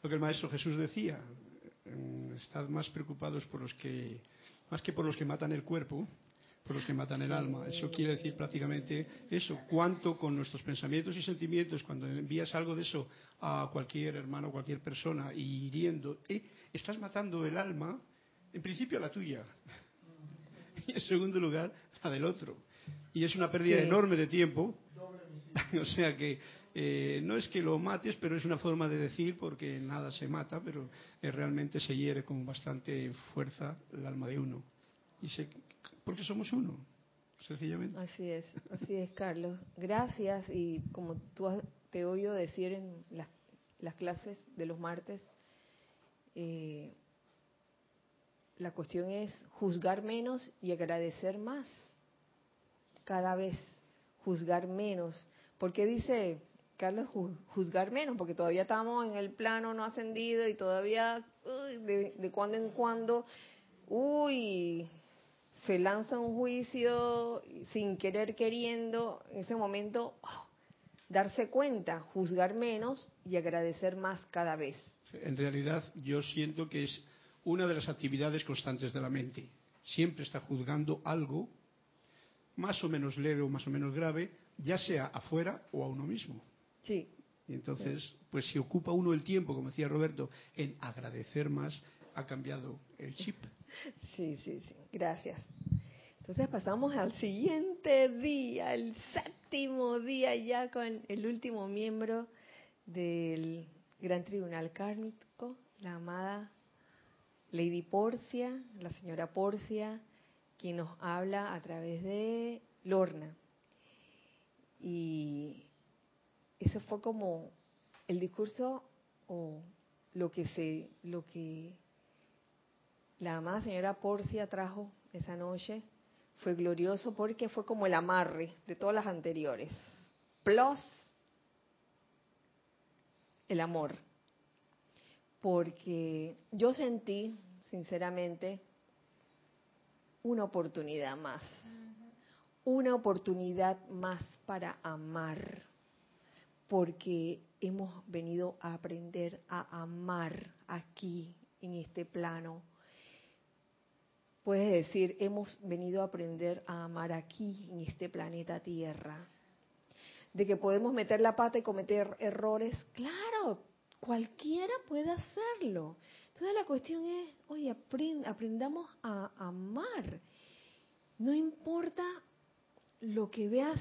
lo que el Maestro Jesús decía. Mm, estad más preocupados por los que, más que por los que matan el cuerpo, por los que matan el alma. Eso quiere decir prácticamente eso. Cuánto con nuestros pensamientos y sentimientos, cuando envías algo de eso a cualquier hermano, cualquier persona, y hiriendo, eh, estás matando el alma, en principio la tuya, y en segundo lugar la del otro. Y es una pérdida enorme de tiempo o sea que eh, no es que lo mates, pero es una forma de decir, porque nada se mata, pero eh, realmente se hiere con bastante fuerza el alma de uno. Y se, porque somos uno, sencillamente. Así es, así es, Carlos. Gracias. Y como tú te he oído decir en las, las clases de los martes, eh, la cuestión es juzgar menos y agradecer más. Cada vez juzgar menos ¿Por qué dice Carlos juzgar menos? Porque todavía estamos en el plano no ascendido y todavía de, cuando en cuando, uy, se lanza un juicio sin querer queriendo, en ese momento oh, darse cuenta, juzgar menos y agradecer más cada vez. En realidad yo siento que es una de las actividades constantes de la mente. Siempre está juzgando algo más o menos leve o más o menos grave ya sea afuera o a uno mismo. Sí. Y entonces, pues si ocupa uno el tiempo, como decía Roberto, en agradecer más, ha cambiado el chip. Sí, sí, sí. Gracias. Entonces pasamos al siguiente día, el séptimo día ya con el último miembro del Gran Tribunal Kármico, la amada Lady Porcia, la señora Porcia, quien nos habla a través de Lorna. Y eso fue como el discurso o lo que se, lo que la amada señora Porcia trajo esa noche fue glorioso porque fue como el amarre de todas las anteriores. Plus el amor. Porque yo sentí, sinceramente, una oportunidad más una oportunidad más para amar, porque hemos venido a aprender a amar aquí, en este plano. Puedes decir, hemos venido a aprender a amar aquí, en este planeta Tierra. De que podemos meter la pata y cometer errores, claro, cualquiera puede hacerlo. Entonces la cuestión es, oye, aprendamos a amar. No importa lo que veas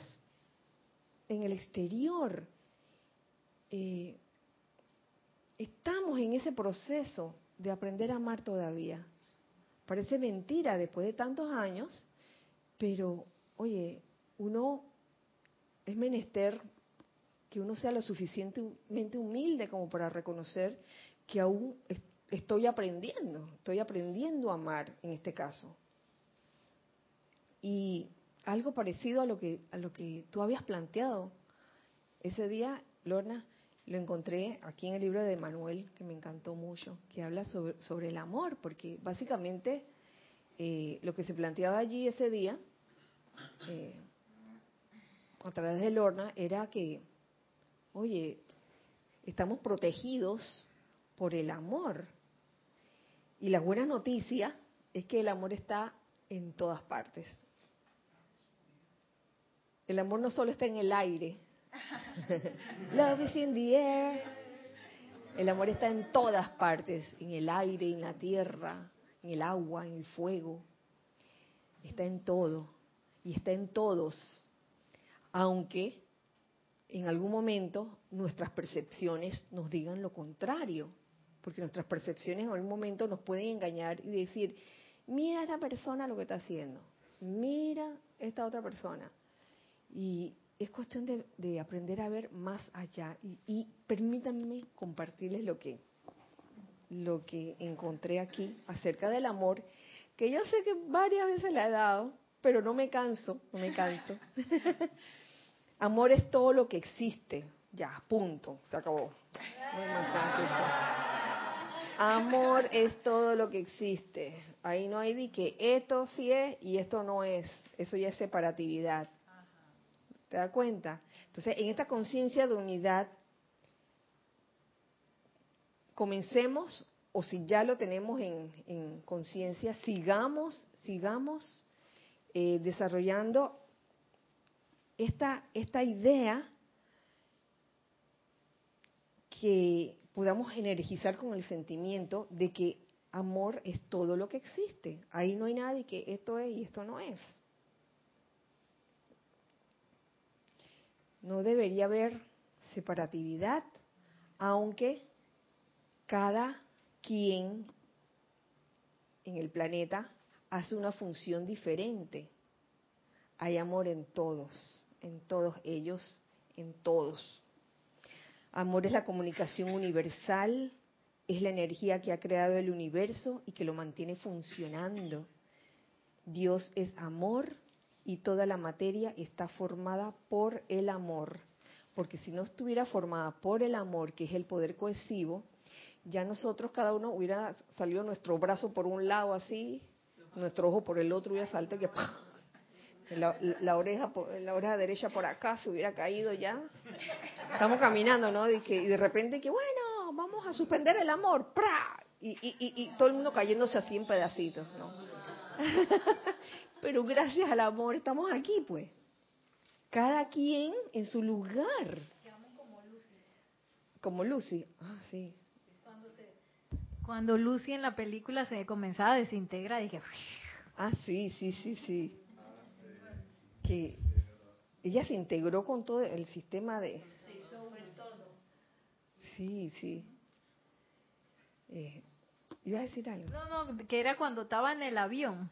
en el exterior. Eh, estamos en ese proceso de aprender a amar todavía. Parece mentira después de tantos años, pero oye, uno es menester que uno sea lo suficientemente humilde como para reconocer que aún estoy aprendiendo, estoy aprendiendo a amar en este caso. Y algo parecido a lo que a lo que tú habías planteado ese día, Lorna, lo encontré aquí en el libro de Manuel, que me encantó mucho, que habla sobre, sobre el amor, porque básicamente eh, lo que se planteaba allí ese día, eh, a través de Lorna, era que, oye, estamos protegidos por el amor. Y la buena noticia es que el amor está en todas partes. El amor no solo está en el aire, Love is in the air. El amor está en todas partes, en el aire, en la tierra, en el agua, en el fuego. Está en todo y está en todos. Aunque en algún momento nuestras percepciones nos digan lo contrario, porque nuestras percepciones en algún momento nos pueden engañar y decir, mira esta persona lo que está haciendo, mira esta otra persona. Y es cuestión de, aprender a ver más allá y, permítanme compartirles lo que lo que encontré aquí acerca del amor que yo sé que varias veces le he dado pero no me canso no me canso amor es todo lo que existe. Ya punto. Se acabó. Amor es todo lo que existe. Ahí no hay de que esto sí es y esto no es. Eso ya es separatividad. ¿Te das cuenta? Entonces, en esta conciencia de unidad, comencemos, o si ya lo tenemos en, conciencia, sigamos, sigamos eh, desarrollando esta, esta idea que podamos energizar con el sentimiento de que amor es todo lo que existe. Ahí no hay nada de que esto es y esto no es. No debería haber separatividad, aunque cada quien en el planeta hace una función diferente. Hay amor en todos, en todos ellos, en todos. Amor es la comunicación universal, es la energía que ha creado el universo y que lo mantiene funcionando. Dios es amor y toda la materia está formada por el amor. Porque si no estuviera formada por el amor, que es el poder cohesivo, ya nosotros cada uno hubiera salido nuestro brazo por un lado así, nuestro ojo por el otro hubiera saltado que la, oreja la oreja derecha por acá se hubiera caído ya. Estamos caminando, ¿no? Y, que, y de repente que bueno, vamos a suspender el amor, ¡pra! Y, y, y, todo el mundo cayéndose así en pedacitos, ¿no? Pero gracias al amor estamos aquí, pues. Cada quien en su lugar. como Lucy. Como Lucy. Ah, sí. Cuando, Lucy en la película se comenzaba a desintegrar, dije... Ah, sí, sí, sí, sí. Que ella se integró con todo el sistema de... Sí, sí. Eh, ¿Iba a decir algo? No, no, que era cuando estaba en el avión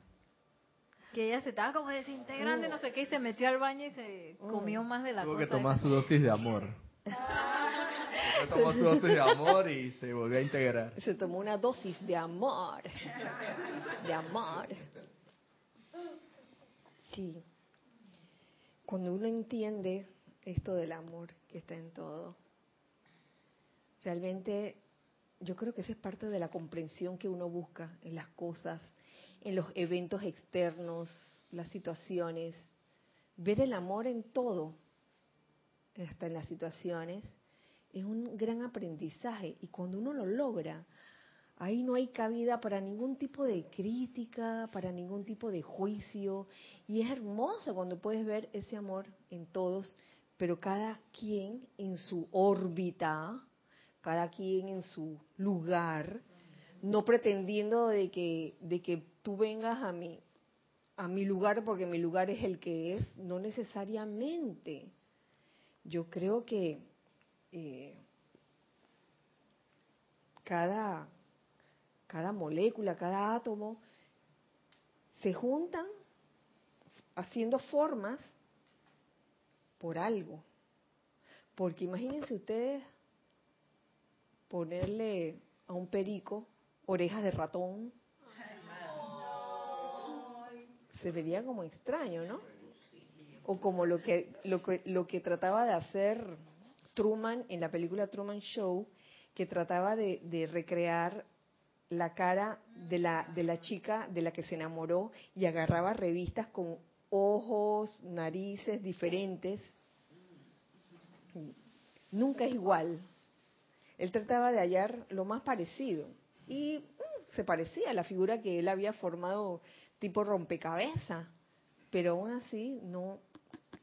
que ella se estaba como desintegrando y no sé qué, y se metió al baño y se mm. comió más de la Tuvo cosa. que tomar su dosis de amor. se tomó su dosis de amor y se volvió a integrar. Se tomó una dosis de amor. De amor. Sí. Cuando uno entiende esto del amor que está en todo, realmente yo creo que esa es parte de la comprensión que uno busca en las cosas, en los eventos externos, las situaciones, ver el amor en todo, hasta en las situaciones, es un gran aprendizaje. Y cuando uno lo logra, ahí no hay cabida para ningún tipo de crítica, para ningún tipo de juicio. Y es hermoso cuando puedes ver ese amor en todos, pero cada quien en su órbita, cada quien en su lugar, no pretendiendo de que, de que tú vengas a mi, a mi lugar porque mi lugar es el que es, no necesariamente. Yo creo que eh, cada, cada molécula, cada átomo, se juntan haciendo formas por algo. Porque imagínense ustedes ponerle a un perico orejas de ratón. Se vería como extraño, ¿no? O como lo que, lo que, lo que trataba de hacer Truman en la película Truman Show, que trataba de, de recrear la cara de la, de la chica de la que se enamoró y agarraba revistas con ojos, narices diferentes. Nunca es igual. Él trataba de hallar lo más parecido y mm, se parecía a la figura que él había formado tipo rompecabezas, pero aún así no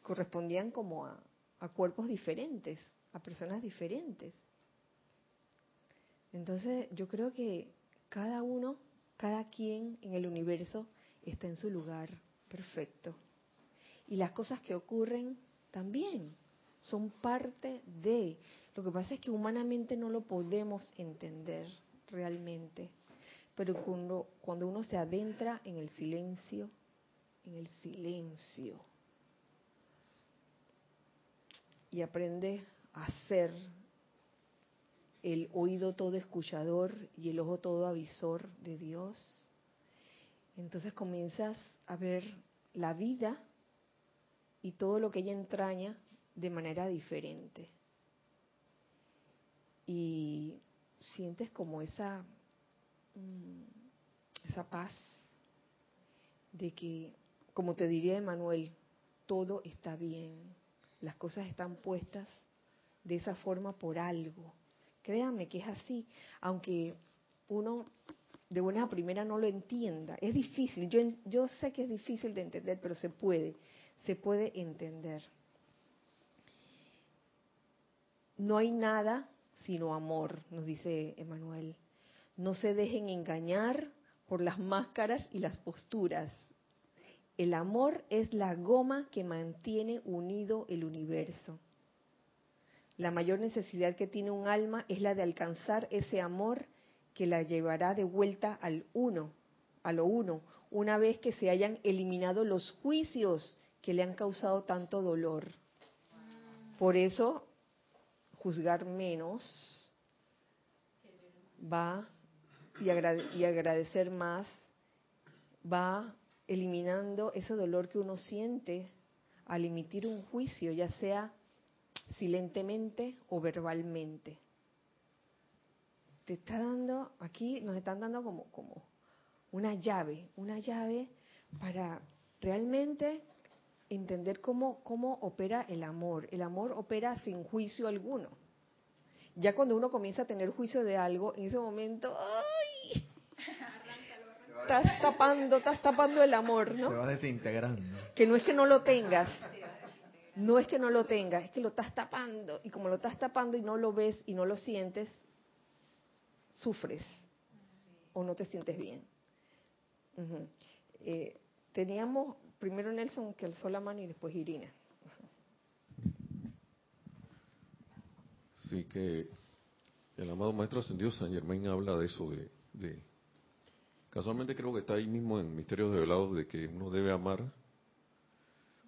correspondían como a, a cuerpos diferentes, a personas diferentes. Entonces yo creo que cada uno, cada quien en el universo está en su lugar perfecto. Y las cosas que ocurren también son parte de. Lo que pasa es que humanamente no lo podemos entender realmente. Pero cuando, uno se adentra en el silencio, en el silencio, y aprende a ser el oído todo escuchador y el ojo todo avisor de Dios, entonces comienzas a ver la vida y todo lo que ella entraña de manera diferente. Y sientes como esa, mm, esa paz de que, como te diría Emanuel, todo está bien, las cosas están puestas de esa forma por algo. Créanme que es así, aunque uno de buena primera no lo entienda. Es difícil, yo, yo sé que es difícil de entender, pero se puede, se puede entender. No hay nada sino amor, nos dice Emanuel. No se dejen engañar por las máscaras y las posturas. El amor es la goma que mantiene unido el universo. La mayor necesidad que tiene un alma es la de alcanzar ese amor que la llevará de vuelta al uno, a lo uno, una vez que se hayan eliminado los juicios que le han causado tanto dolor. Por eso, juzgar menos va y, agradecer más va eliminando ese dolor que uno siente al emitir un juicio, ya sea silentemente o verbalmente. Te está dando, aquí nos están dando como, como una llave, una llave para realmente entender cómo, cómo opera el amor. El amor opera sin juicio alguno. Ya cuando uno comienza a tener juicio de algo, en ese momento, ¡ay! Estás tapando, estás tapando el amor, ¿no? Se va desintegrando. Que no es que no lo tengas, no es que no lo tengas, es que lo estás tapando. Y como lo estás tapando y no lo ves y no lo sientes, sufres o no te sientes bien. eh, teníamos primero Nelson que alzó la mano y después Irina. Sí, que el amado Maestro Ascendido San Germain habla de eso, de, de, Casualmente creo que está ahí mismo en Misterios Develados de que uno debe amar,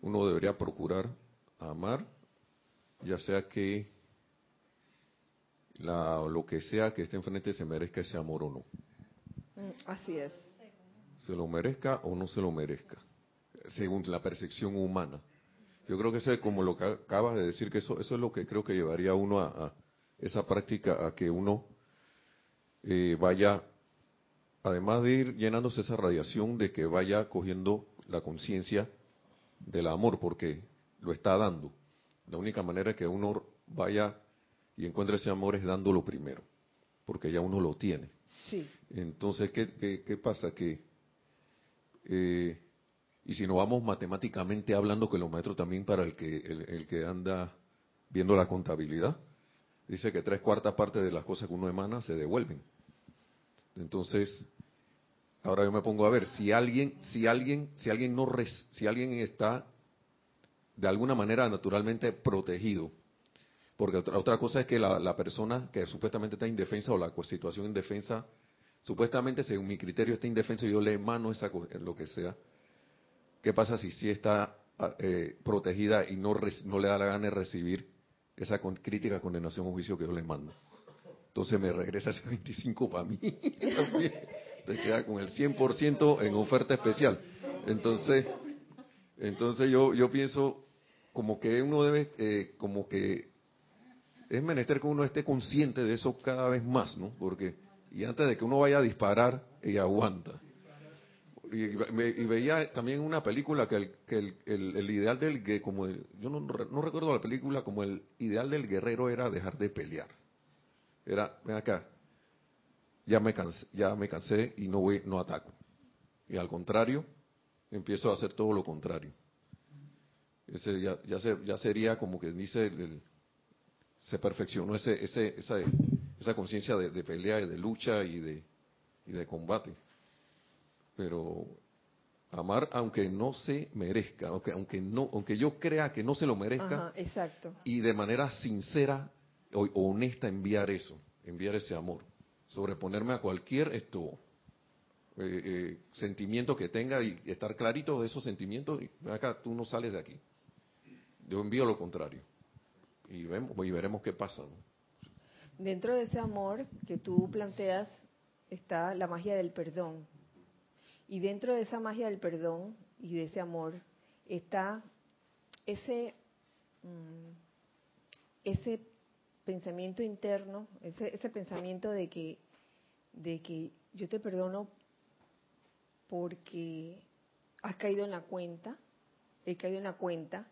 uno debería procurar amar, ya sea que la, lo que sea que esté enfrente se merezca ese amor o no. Así es. Se lo merezca o no se lo merezca, según la percepción humana. Yo creo que eso es como lo que acabas de decir, que eso, eso es lo que creo que llevaría a uno a, a esa práctica, a que uno eh, vaya, además de ir llenándose esa radiación, de que vaya cogiendo la conciencia del amor, porque lo está dando. La única manera que uno vaya y encuentre ese amor es dándolo primero, porque ya uno lo tiene. Sí. Entonces, ¿qué, qué, pasa? Que, eh, y si nos vamos matemáticamente hablando, que los maestros también para el que, el, que anda viendo la contabilidad, dice que tres cuartas partes de las cosas que uno emana se devuelven. Entonces, ahora yo me pongo a ver, si alguien, si alguien, si alguien no, si alguien está de alguna manera naturalmente protegido, porque otra, cosa es que la, persona que supuestamente está indefensa o la situación indefensa, supuestamente según mi criterio está indefenso y yo le emano esa lo que sea. ¿Qué pasa si sí está ah, eh, protegida y no, no le da la gana de recibir esa crítica, condenación o juicio que yo le mando? Entonces me regresa ese 25 para mí. Te queda con el 100% en oferta especial. Entonces, entonces yo, yo pienso como que uno debe, eh, como que es menester que uno esté consciente de eso cada vez más, ¿no? Porque, y antes de que uno vaya a disparar, ella aguanta. Y, veía también una película que, el, que el, ideal del que como yo no, no, recuerdo la película como el ideal del guerrero era dejar de pelear era ven acá ya me cansé, ya me cansé y no voy no ataco y al contrario empiezo a hacer todo lo contrario ese ya, ya, ya sería como que dice el, se perfeccionó ese, ese, esa, esa conciencia de, pelea y de lucha y de, y de combate. Pero amar aunque no se merezca, aunque, aunque, no, aunque yo crea que no se lo merezca, exacto. y de manera sincera o honesta enviar eso, enviar ese amor, sobreponerme a cualquier esto eh, eh, sentimiento que tenga y estar clarito de esos sentimientos, y acá tú no sales de aquí. Yo envío lo contrario y, vemos, y veremos qué pasa. Dentro de ese amor que tú planteas está la magia del perdón. Y dentro de esa magia del perdón y de ese amor está ese, mm, ese pensamiento interno, ese, ese pensamiento de que, de que yo te perdono porque has caído en la cuenta, he caído en la cuenta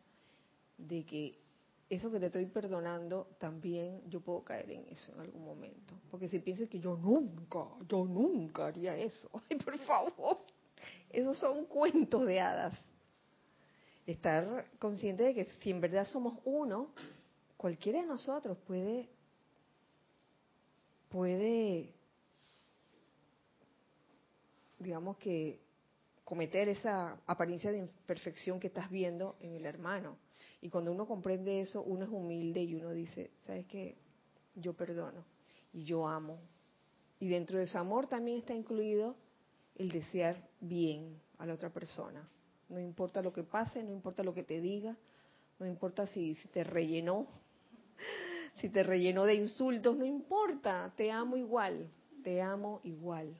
de que eso que te estoy perdonando, también yo puedo caer en eso en algún momento. Porque si piensas que yo nunca, yo nunca haría eso, ay, por favor, esos son cuentos de hadas. Estar consciente de que si en verdad somos uno, cualquiera de nosotros puede, puede, digamos que, cometer esa apariencia de imperfección que estás viendo en el hermano y cuando uno comprende eso, uno es humilde y uno dice, ¿sabes qué? Yo perdono y yo amo. Y dentro de ese amor también está incluido el desear bien a la otra persona. No importa lo que pase, no importa lo que te diga, no importa si, te rellenó, si te rellenó de insultos, no importa, te amo igual, te amo igual,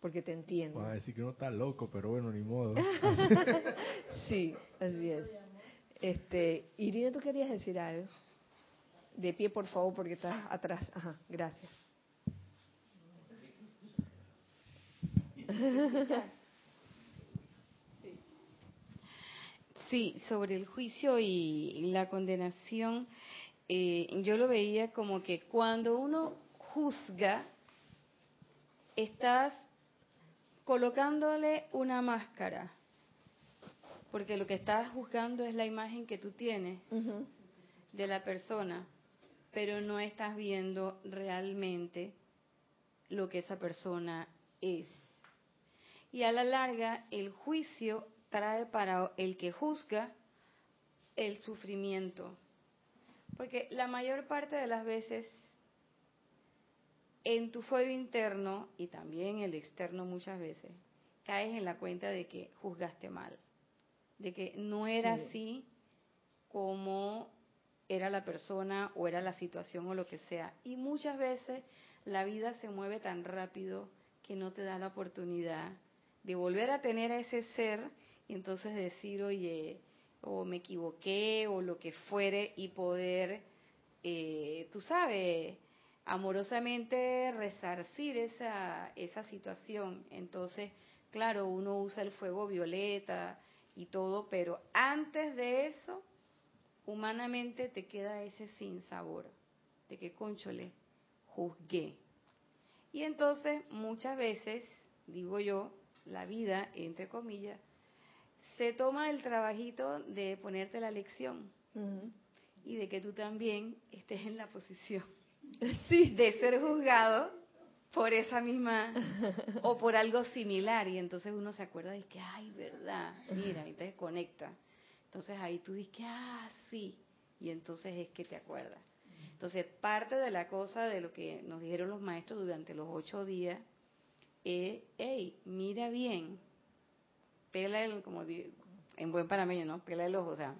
porque te entiendo. Va a decir que uno está loco, pero bueno, ni modo. sí, así es. Este, Irina, ¿tú querías decir algo? De pie, por favor, porque estás atrás. Ajá, gracias. Sí, sobre el juicio y la condenación, eh, yo lo veía como que cuando uno juzga, estás colocándole una máscara porque lo que estás juzgando es la imagen que tú tienes de la persona, pero no estás viendo realmente lo que esa persona es. Y a la larga, el juicio trae para el que juzga el sufrimiento. Porque la mayor parte de las veces en tu fuero interno y también el externo muchas veces caes en la cuenta de que juzgaste mal de que no era así como era la persona o era la situación o lo que sea. Y muchas veces la vida se mueve tan rápido que no te da la oportunidad de volver a tener a ese ser y entonces decir, oye, o me equivoqué o lo que fuere y poder, eh, tú sabes, amorosamente resarcir esa, esa situación. Entonces, claro, uno usa el fuego violeta, y todo, pero antes de eso, humanamente te queda ese sin sabor de que conchole, juzgué. Y entonces muchas veces, digo yo, la vida, entre comillas, se toma el trabajito de ponerte la lección y de que tú también estés en la posición de ser juzgado por esa misma o por algo similar y entonces uno se acuerda de que ay verdad mira y te conecta entonces ahí tú dices que ah sí y entonces es que te acuerdas. Entonces parte de la cosa de lo que nos dijeron los maestros durante los ocho días es hey mira bien pela el como en buen panameño no pela el ojo o sea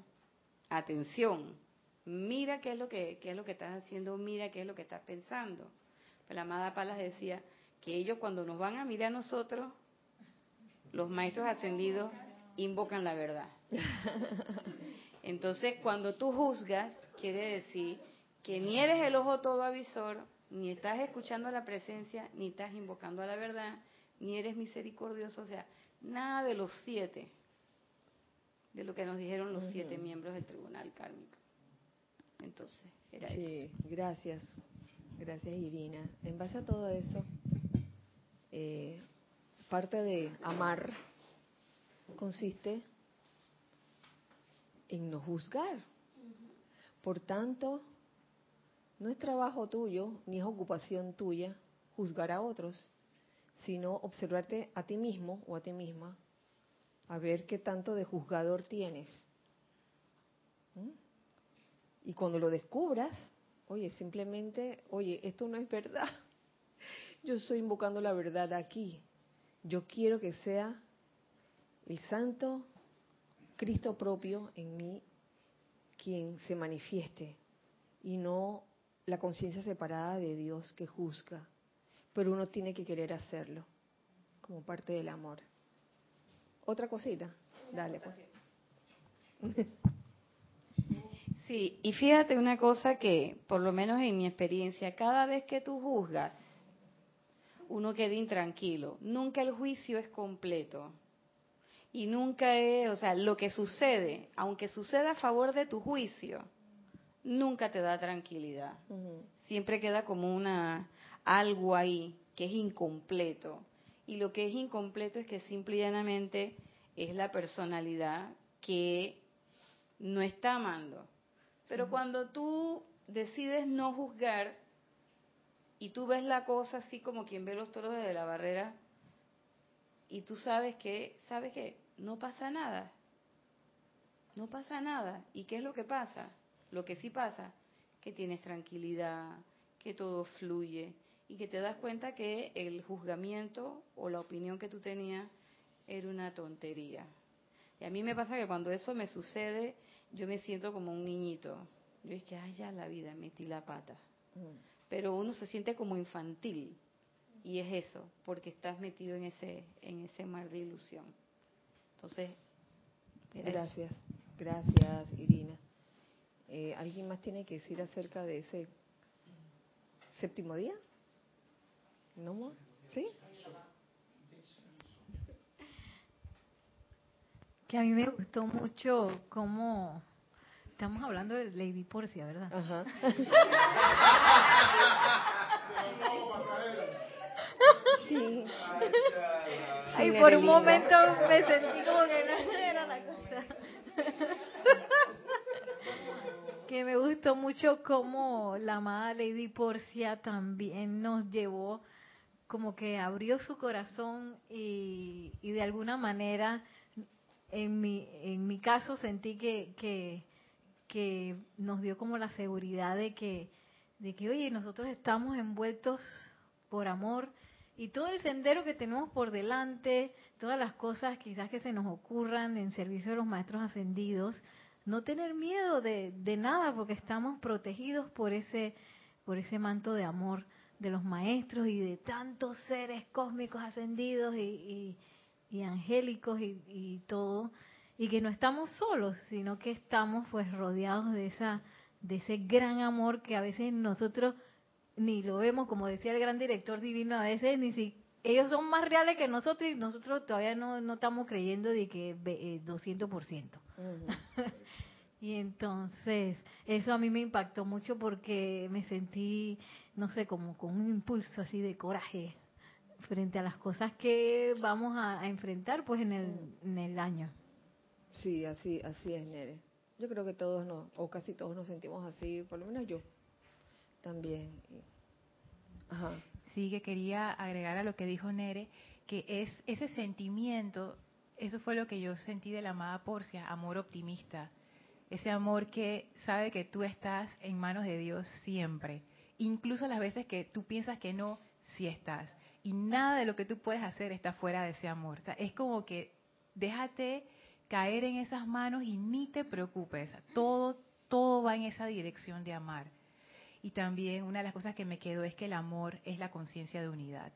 atención mira qué es lo que qué es lo que estás haciendo mira qué es lo que estás pensando la amada Palas decía que ellos cuando nos van a mirar a nosotros, los maestros ascendidos invocan la verdad. Entonces, cuando tú juzgas, quiere decir que ni eres el ojo todo avisor, ni estás escuchando la presencia, ni estás invocando a la verdad, ni eres misericordioso, o sea, nada de los siete, de lo que nos dijeron los siete miembros del tribunal kármico. Entonces, era sí, Gracias. Gracias, Irina. En base a todo eso, eh, parte de amar consiste en no juzgar. Por tanto, no es trabajo tuyo ni es ocupación tuya juzgar a otros, sino observarte a ti mismo o a ti misma, a ver qué tanto de juzgador tienes. ¿Mm? Y cuando lo descubras, Oye, simplemente, oye, esto no es verdad. Yo estoy invocando la verdad aquí. Yo quiero que sea el santo Cristo propio en mí quien se manifieste y no la conciencia separada de Dios que juzga. Pero uno tiene que querer hacerlo como parte del amor. Otra cosita, dale pues. Sí, y fíjate una cosa que, por lo menos en mi experiencia, cada vez que tú juzgas, uno queda intranquilo. Nunca el juicio es completo. Y nunca es, o sea, lo que sucede, aunque suceda a favor de tu juicio, nunca te da tranquilidad. Siempre queda como una algo ahí que es incompleto. Y lo que es incompleto es que simple y llanamente es la personalidad que no está amando. Pero cuando tú decides no juzgar y tú ves la cosa así como quien ve los toros desde la barrera y tú sabes que, sabes que no pasa nada. No pasa nada. ¿Y qué es lo que pasa? Lo que sí pasa, que tienes tranquilidad, que todo fluye y que te das cuenta que el juzgamiento o la opinión que tú tenías era una tontería. Y a mí me pasa que cuando eso me sucede, yo me siento como un niñito. Yo es que, ay, ya la vida, metí la pata. Mm. Pero uno se siente como infantil. Y es eso, porque estás metido en ese, en ese mar de ilusión. Entonces, gracias, gracias, Irina. Eh, ¿Alguien más tiene que decir acerca de ese séptimo día? ¿No? ¿Sí? Que a mí me gustó mucho cómo estamos hablando de Lady Porcia, ¿verdad? Ajá. sí. Ay, por un momento me sentí como que no era la cosa. que me gustó mucho cómo la amada Lady Porcia también nos llevó, como que abrió su corazón y, y de alguna manera en mi, en mi caso sentí que, que, nos dio como la seguridad de que, de que, oye, nosotros estamos envueltos por amor y todo el sendero que tenemos por delante, todas las cosas quizás que se nos ocurran en servicio de los maestros ascendidos, no tener miedo de, de nada porque estamos protegidos por ese, por ese manto de amor de los maestros y de tantos seres cósmicos ascendidos y y angélicos y, todo, y que no estamos solos, sino que estamos pues rodeados de esa de ese gran amor que a veces nosotros ni lo vemos, como decía el gran director divino, a veces ni si ellos son más reales que nosotros y nosotros todavía no, no estamos creyendo de que eh, 200%. y entonces, eso a mí me impactó mucho porque me sentí, no sé, como con un impulso así de coraje frente a las cosas que vamos a, enfrentar pues en el, mm. en el año. Sí, así, así es, Nere. Yo creo que todos no, o casi todos nos sentimos así, por lo menos yo también. Ajá. Sí, que quería agregar a lo que dijo Nere, que es ese sentimiento, eso fue lo que yo sentí de la amada Porcia, amor optimista. Ese amor que sabe que tú estás en manos de Dios siempre, incluso las veces que tú piensas que no, sí estás. Y nada de lo que tú puedes hacer está fuera de ese amor. Es como que déjate caer en esas manos y ni te preocupes. Todo, todo va en esa dirección de amar. Y también una de las cosas que me quedó es que el amor es la conciencia de unidad.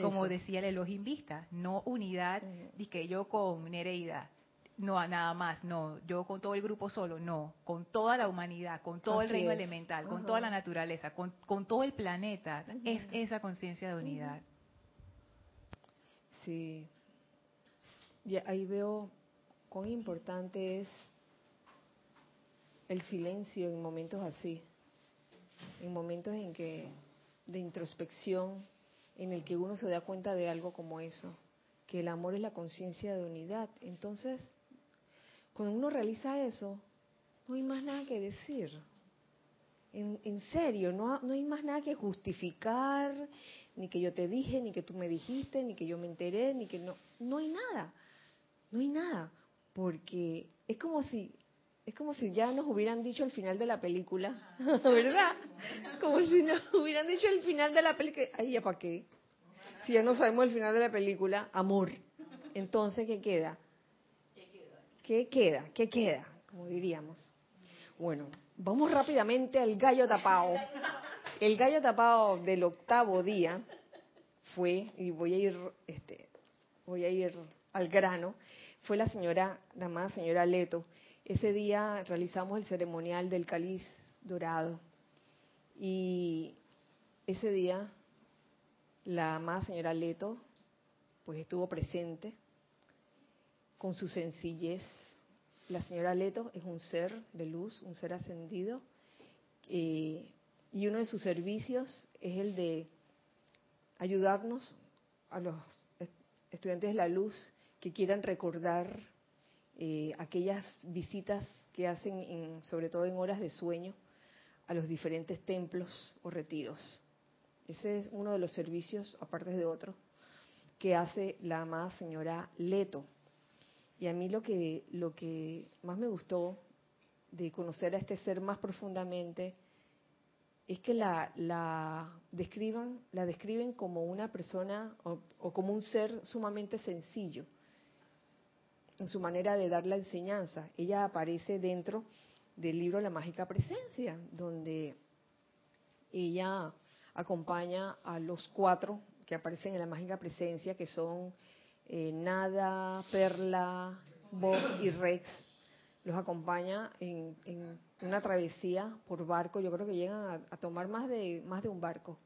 Como decía el Elohim Vista, no unidad, uh que yo con Nereida, no nada más, no, yo con todo el grupo solo, no, con toda la humanidad, con todo el reino elemental, con toda la naturaleza, con, con todo el planeta, es esa conciencia de unidad. Sí, y ahí veo cuán importante es el silencio en momentos así, en momentos en que de introspección, en el que uno se da cuenta de algo como eso, que el amor es la conciencia de unidad. Entonces, cuando uno realiza eso, no hay más nada que decir. En, serio, no, no hay más nada que justificar, ni que yo te dije, ni que tú me dijiste, ni que yo me enteré, ni que no, no hay nada, no hay nada porque es como si es como si ya nos hubieran dicho el final de la película, ¿verdad? Como si nos hubieran dicho el final de la película. Ay, ¿ya para qué? Si ya no sabemos el final de la película, amor. Entonces, ¿qué queda? ¿Qué queda? ¿Qué queda? Como diríamos. Bueno, vamos rápidamente al gallo tapado. El gallo tapado del octavo día fue, y voy a ir, este, voy a ir al grano, fue la señora, la amada señora Leto. Ese día realizamos el ceremonial del cáliz dorado y ese día la amada señora Leto pues estuvo presente con su sencillez. La señora Leto es un ser de luz, un ser ascendido eh, y uno de sus servicios es el de ayudarnos a los estudiantes de la luz que quieran recordar eh, aquellas visitas que hacen, sobre todo en horas de sueño, a los diferentes templos o retiros. Ese es uno de los servicios, aparte de otros, que hace la amada señora Leto. Y a mí lo que, lo que más me gustó de conocer a este ser más profundamente es que la, la describan, la describen como una persona o como un ser sumamente sencillo en su manera de dar la enseñanza. Ella aparece dentro del libro La Mágica Presencia, donde ella acompaña a los cuatro que aparecen en la Mágica Presencia, que son eh, Nada, Perla, Bob y Rex. Los acompaña en, una travesía por barco. Yo creo que llegan a, tomar más de, más de un barco.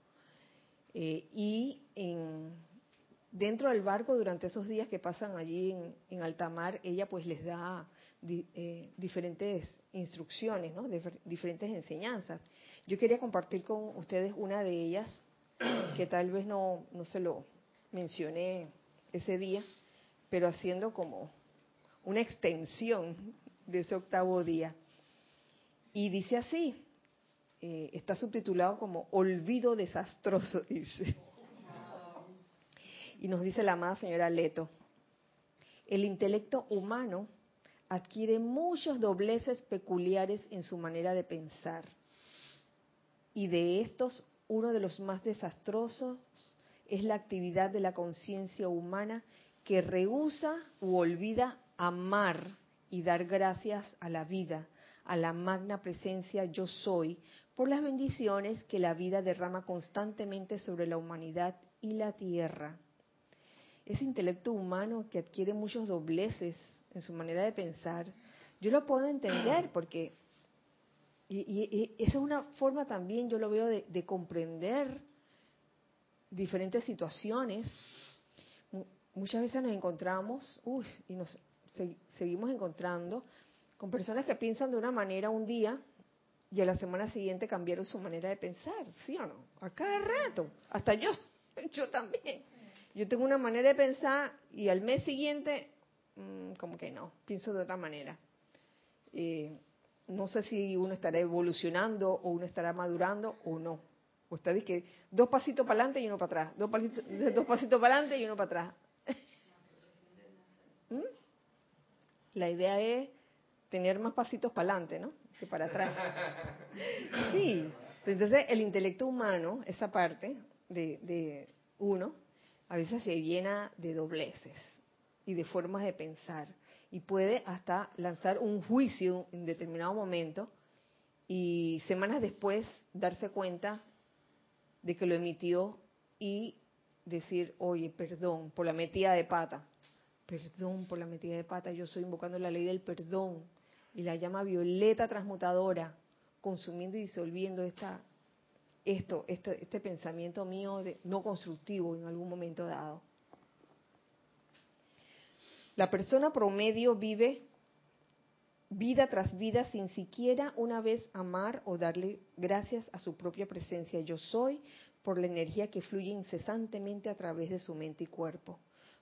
Eh, y en, dentro del barco durante esos días que pasan allí en, alta mar, ella pues les da eh, diferentes instrucciones, ¿no? diferentes enseñanzas. Yo quería compartir con ustedes una de ellas que tal vez no, no se lo mencioné ese día, pero haciendo como una extensión de ese octavo día. Y dice así, eh, está subtitulado como Olvido desastroso, dice. Y nos dice la amada señora Leto, el intelecto humano adquiere muchos dobleces peculiares en su manera de pensar. Y de estos, uno de los más desastrosos es la actividad de la conciencia humana que rehúsa u olvida amar y dar gracias a la vida, a la magna presencia yo soy, por las bendiciones que la vida derrama constantemente sobre la humanidad y la tierra. Ese intelecto humano que adquiere muchos dobleces en su manera de pensar, yo lo puedo entender porque, y, esa es una forma también, yo lo veo, de, comprender diferentes situaciones. Muchas veces nos encontramos, uy, y nos seguimos encontrando con personas que piensan de una manera un día y a la semana siguiente cambiaron su manera de pensar, ¿sí o no? A cada rato, hasta yo, yo también. Yo tengo una manera de pensar y al mes siguiente, mm, como que no, pienso de otra manera. Eh, no sé si uno estará evolucionando o uno estará madurando o no. O está que dos pasitos para adelante y uno para atrás, dos pasitos, dos pasitos para adelante y uno para atrás. ¿Mm? La idea es tener más pasitos para adelante, ¿no? Que para atrás. Sí. Entonces, el intelecto humano, esa parte de, de uno, a veces se llena de dobleces y de formas de pensar y puede hasta lanzar un juicio en determinado momento y semanas después darse cuenta de que lo emitió y decir, oye, perdón por la metida de pata, perdón por la metida de pata, yo estoy invocando la ley del perdón y la llama violeta transmutadora, consumiendo y disolviendo esta, esto, este, este pensamiento mío de, no constructivo en algún momento dado. La persona promedio vive vida tras vida sin siquiera una vez amar o darle gracias a su propia presencia yo soy por la energía que fluye incesantemente a través de su mente y cuerpo,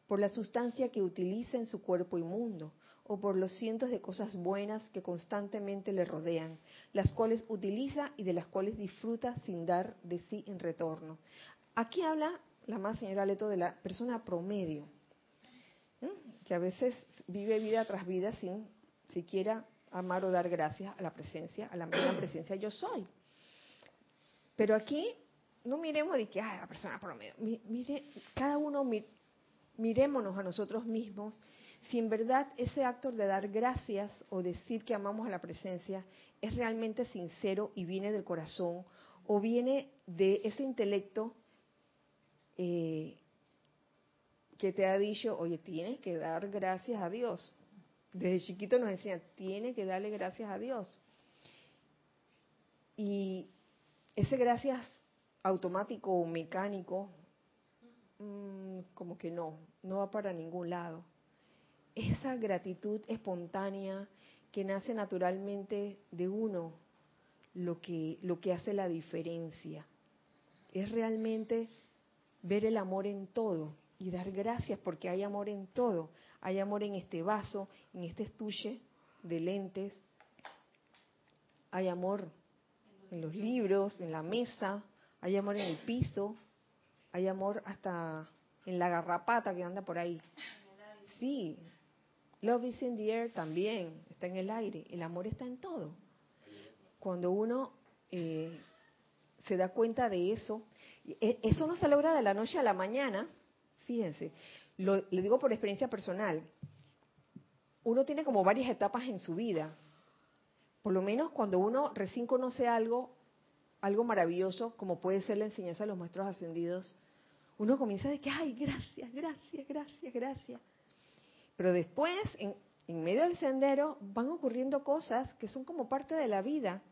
por la sustancia que utiliza en su cuerpo inmundo, o por los cientos de cosas buenas que constantemente le rodean, las cuales utiliza y de las cuales disfruta sin dar de sí en retorno. Aquí habla la más señora Leto de la persona promedio, que a veces vive vida tras vida sin siquiera amar o dar gracias a la presencia, a la misma presencia yo soy. Pero aquí no miremos de que, ay, la persona promedio. Mire, cada uno mirémonos a nosotros mismos si en verdad ese acto de dar gracias o decir que amamos a la presencia es realmente sincero y viene del corazón o viene de ese intelecto eh, que te ha dicho, oye, tienes que dar gracias a Dios. Desde chiquito nos enseñan, tienes que darle gracias a Dios. Y ese gracias automático o mecánico, mm, como que no, no va para ningún lado esa gratitud espontánea que nace naturalmente de uno, lo que, lo que hace la diferencia. Es realmente ver el amor en todo y dar gracias porque hay amor en todo. Hay amor en este vaso, en este estuche de lentes. Hay amor en los libros, en la mesa. Hay amor en el piso. Hay amor hasta en la garrapata que anda por ahí. Sí, Love is in the air también, está en el aire. El amor está en todo. Cuando uno eh, se da cuenta de eso, e, eso no se logra de la noche a la mañana, fíjense, lo, digo por experiencia personal, uno tiene como varias etapas en su vida. Por lo menos cuando uno recién conoce algo, algo maravilloso, como puede ser la enseñanza de los maestros ascendidos, uno comienza de que, ay, gracias, gracias, gracias, gracias. Pero después, en, medio del sendero, van ocurriendo cosas que son como parte de la vida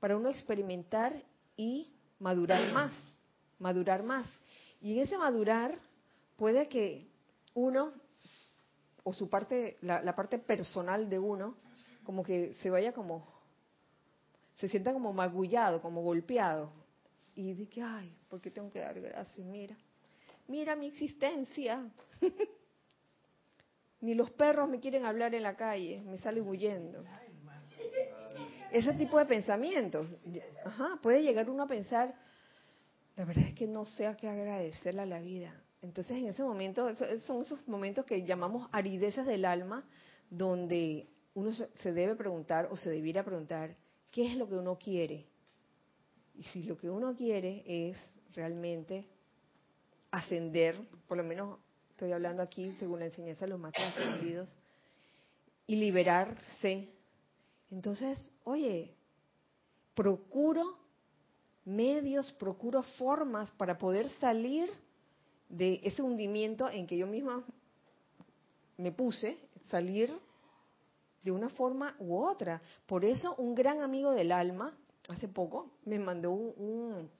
para uno experimentar y madurar más, madurar más. Y en ese madurar puede que uno, o su parte, la, parte personal de uno, como que se vaya como, se sienta como magullado, como golpeado. Y dice, ay, ¿por qué tengo que dar gracias? Mira, mira mi existencia. Ni los perros me quieren hablar en la calle, me salen huyendo. Ese tipo de pensamientos. Puede llegar uno a pensar, la verdad es que no sé a qué agradecerle a la vida. Entonces, en ese momento, son esos momentos que llamamos arideces del alma, donde uno se debe preguntar o se debiera preguntar, ¿qué es lo que uno quiere? Y si lo que uno quiere es realmente ascender, por lo menos estoy hablando aquí según la enseñanza de los maestros ascendidos, y liberarse. Entonces, oye, procuro medios, procuro formas para poder salir de ese hundimiento en que yo misma me puse, salir de una forma u otra. Por eso un gran amigo del alma, hace poco, me mandó un,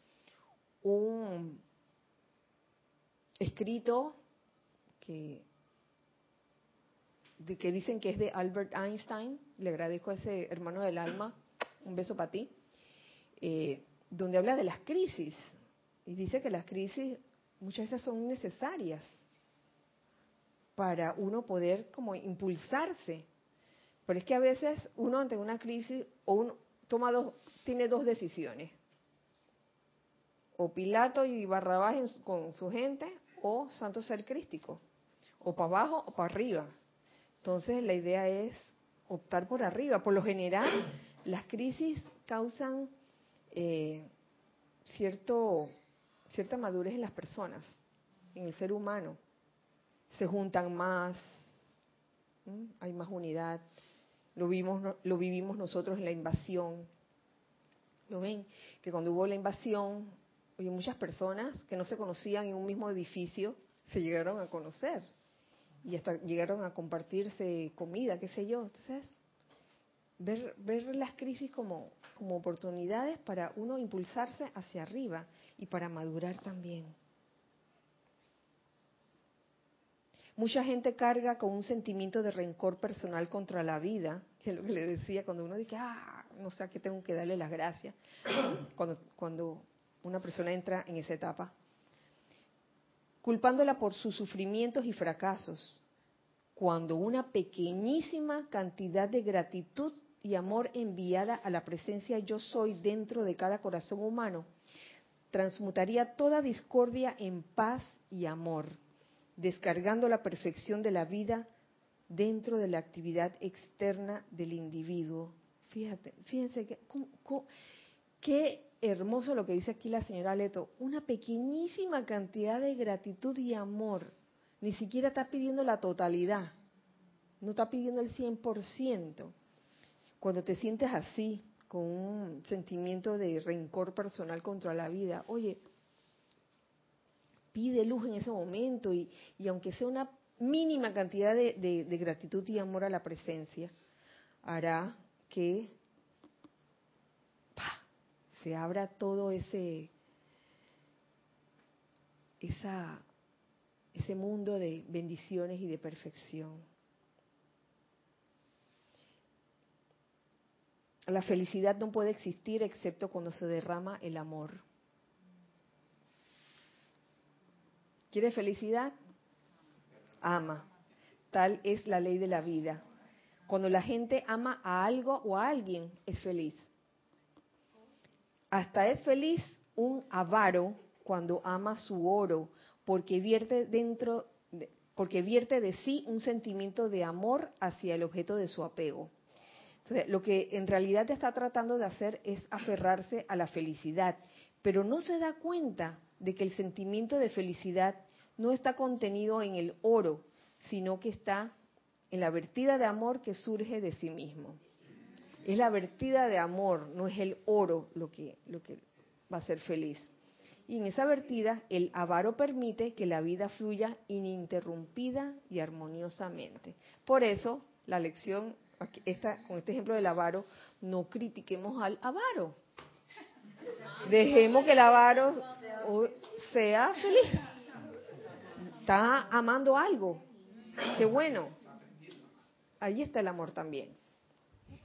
un escrito que, que dicen que es de Albert Einstein, le agradezco a ese hermano del alma, un beso para ti, eh, donde habla de las crisis. Y dice que las crisis muchas veces son necesarias para uno poder como impulsarse. Pero es que a veces uno ante una crisis o uno toma dos, tiene dos decisiones. O Pilato y Barrabás con su gente o Santo Ser Crístico. O para abajo o para arriba. Entonces la idea es optar por arriba. Por lo general, las crisis causan eh, cierto, cierta madurez en las personas, en el ser humano. Se juntan más, hay más unidad. Lo vimos, lo vivimos nosotros en la invasión. ¿Lo ven? Que cuando hubo la invasión, oye, muchas personas que no se conocían en un mismo edificio se llegaron a conocer y hasta llegaron a compartirse comida, qué sé yo. Entonces, ver, ver las crisis como, como oportunidades para uno impulsarse hacia arriba y para madurar también. Mucha gente carga con un sentimiento de rencor personal contra la vida, que es lo que le decía cuando uno dice, ah, no sé a qué tengo que darle las gracias, cuando, cuando una persona entra en esa etapa, culpándola por sus sufrimientos y fracasos, cuando una pequeñísima cantidad de gratitud y amor enviada a la presencia yo soy dentro de cada corazón humano, transmutaría toda discordia en paz y amor, descargando la perfección de la vida dentro de la actividad externa del individuo. Fíjate, fíjense que, qué hermoso lo que dice aquí la señora Leto, una pequeñísima cantidad de gratitud y amor, ni siquiera está pidiendo la totalidad, no está pidiendo el 100%. Cuando te sientes así, con un sentimiento de rencor personal contra la vida, oye, pide luz en ese momento y, aunque sea una mínima cantidad de, gratitud y amor a la presencia, hará que se abra todo ese esa, ese mundo de bendiciones y de perfección. La felicidad no puede existir excepto cuando se derrama el amor. ¿Quiere felicidad? Ama. Tal es la ley de la vida. Cuando la gente ama a algo o a alguien, es feliz. Hasta es feliz un avaro cuando ama su oro, porque vierte dentro, porque vierte de sí un sentimiento de amor hacia el objeto de su apego lo que en realidad está tratando de hacer es aferrarse a la felicidad, pero no se da cuenta de que el sentimiento de felicidad no está contenido en el oro, sino que está en la vertida de amor que surge de sí mismo. Es la vertida de amor, no es el oro lo que, lo que va a ser feliz. Y en esa vertida, el avaro permite que la vida fluya ininterrumpida y armoniosamente. Por eso, la lección esta, con este ejemplo del avaro, no critiquemos al avaro. Dejemos que el avaro sea feliz. Está amando algo. Qué bueno. Ahí está el amor también.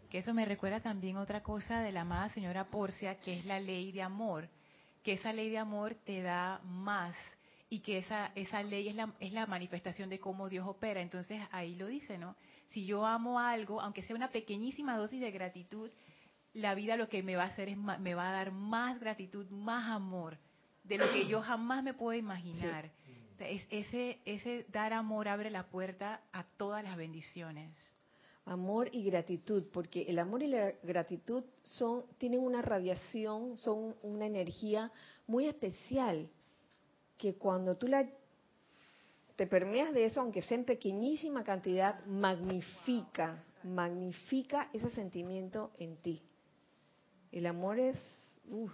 Que eso me recuerda también otra cosa de la amada señora Porcia, que es la ley de amor. Que esa ley de amor te da más y que esa, esa ley es la, es la manifestación de cómo Dios opera. Entonces ahí lo dice, ¿no? Si yo amo algo, aunque sea una pequeñísima dosis de gratitud, la vida lo que me va a hacer es me va a dar más gratitud, más amor de lo que yo jamás me puedo imaginar. ese, ese dar amor abre la puerta a todas las bendiciones. Amor y gratitud, porque el amor y la gratitud son, tienen una radiación, son una energía muy especial, que cuando tú la te permeas de eso, aunque sea en pequeñísima cantidad, magnifica, magnifica ese sentimiento en ti. El amor es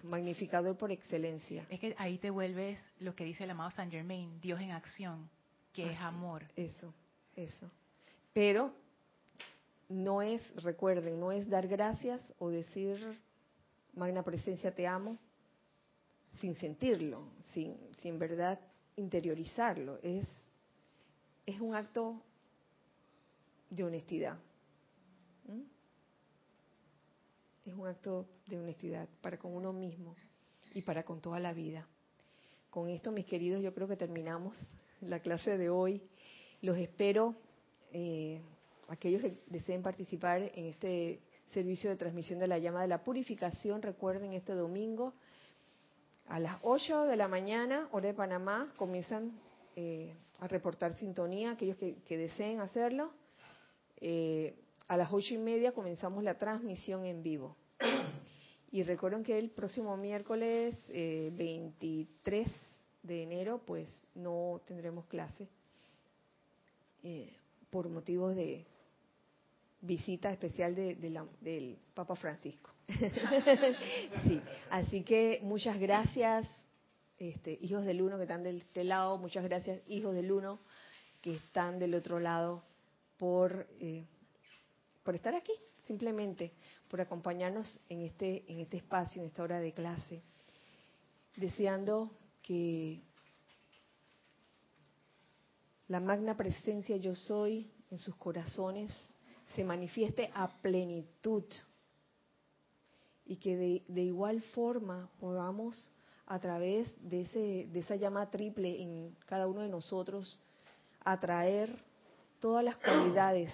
magnificador por excelencia. Es que ahí te vuelves lo que dice el amado Saint Germain, Dios en acción, que es amor. Eso, eso. Pero no es, recuerden, no es dar gracias o decir, Magna Presencia, te amo, sin sentirlo, sin, sin verdad interiorizarlo, es, es un acto de honestidad. Es un acto de honestidad para con uno mismo y para con toda la vida. Con esto, mis queridos, yo creo que terminamos la clase de hoy. Los espero, eh, aquellos que deseen participar en este servicio de transmisión de la llama de la purificación, recuerden este domingo a las 8 de la mañana, hora de Panamá, comienzan eh, a reportar sintonía, aquellos que, deseen hacerlo. Eh, a las ocho y media comenzamos la transmisión en vivo. Y recuerden que el próximo miércoles 23 eh, de enero, pues no tendremos clase por motivos de visita especial de, del Papa Francisco. sí, así que muchas gracias, este, hijos del uno que están de este lado, muchas gracias, hijos del uno que están del otro lado, por, eh, por estar aquí, simplemente, por acompañarnos en este, en este espacio, en esta hora de clase, deseando que la magna presencia yo soy en sus corazones se manifieste a plenitud y que de, igual forma podamos a través de, ese, de esa llama triple en cada uno de nosotros atraer todas las cualidades,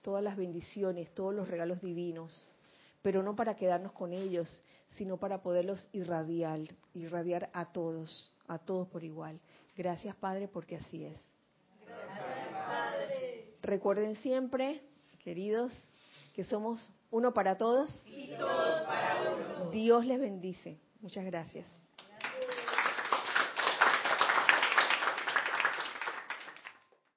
todas las bendiciones, todos los regalos divinos, pero no para quedarnos con ellos, sino para poderlos irradiar, irradiar a todos, a todos por igual. Gracias Padre, porque así es. Recuerden siempre queridos, que somos uno para todos. Y todos para uno. Dios les bendice. Muchas gracias.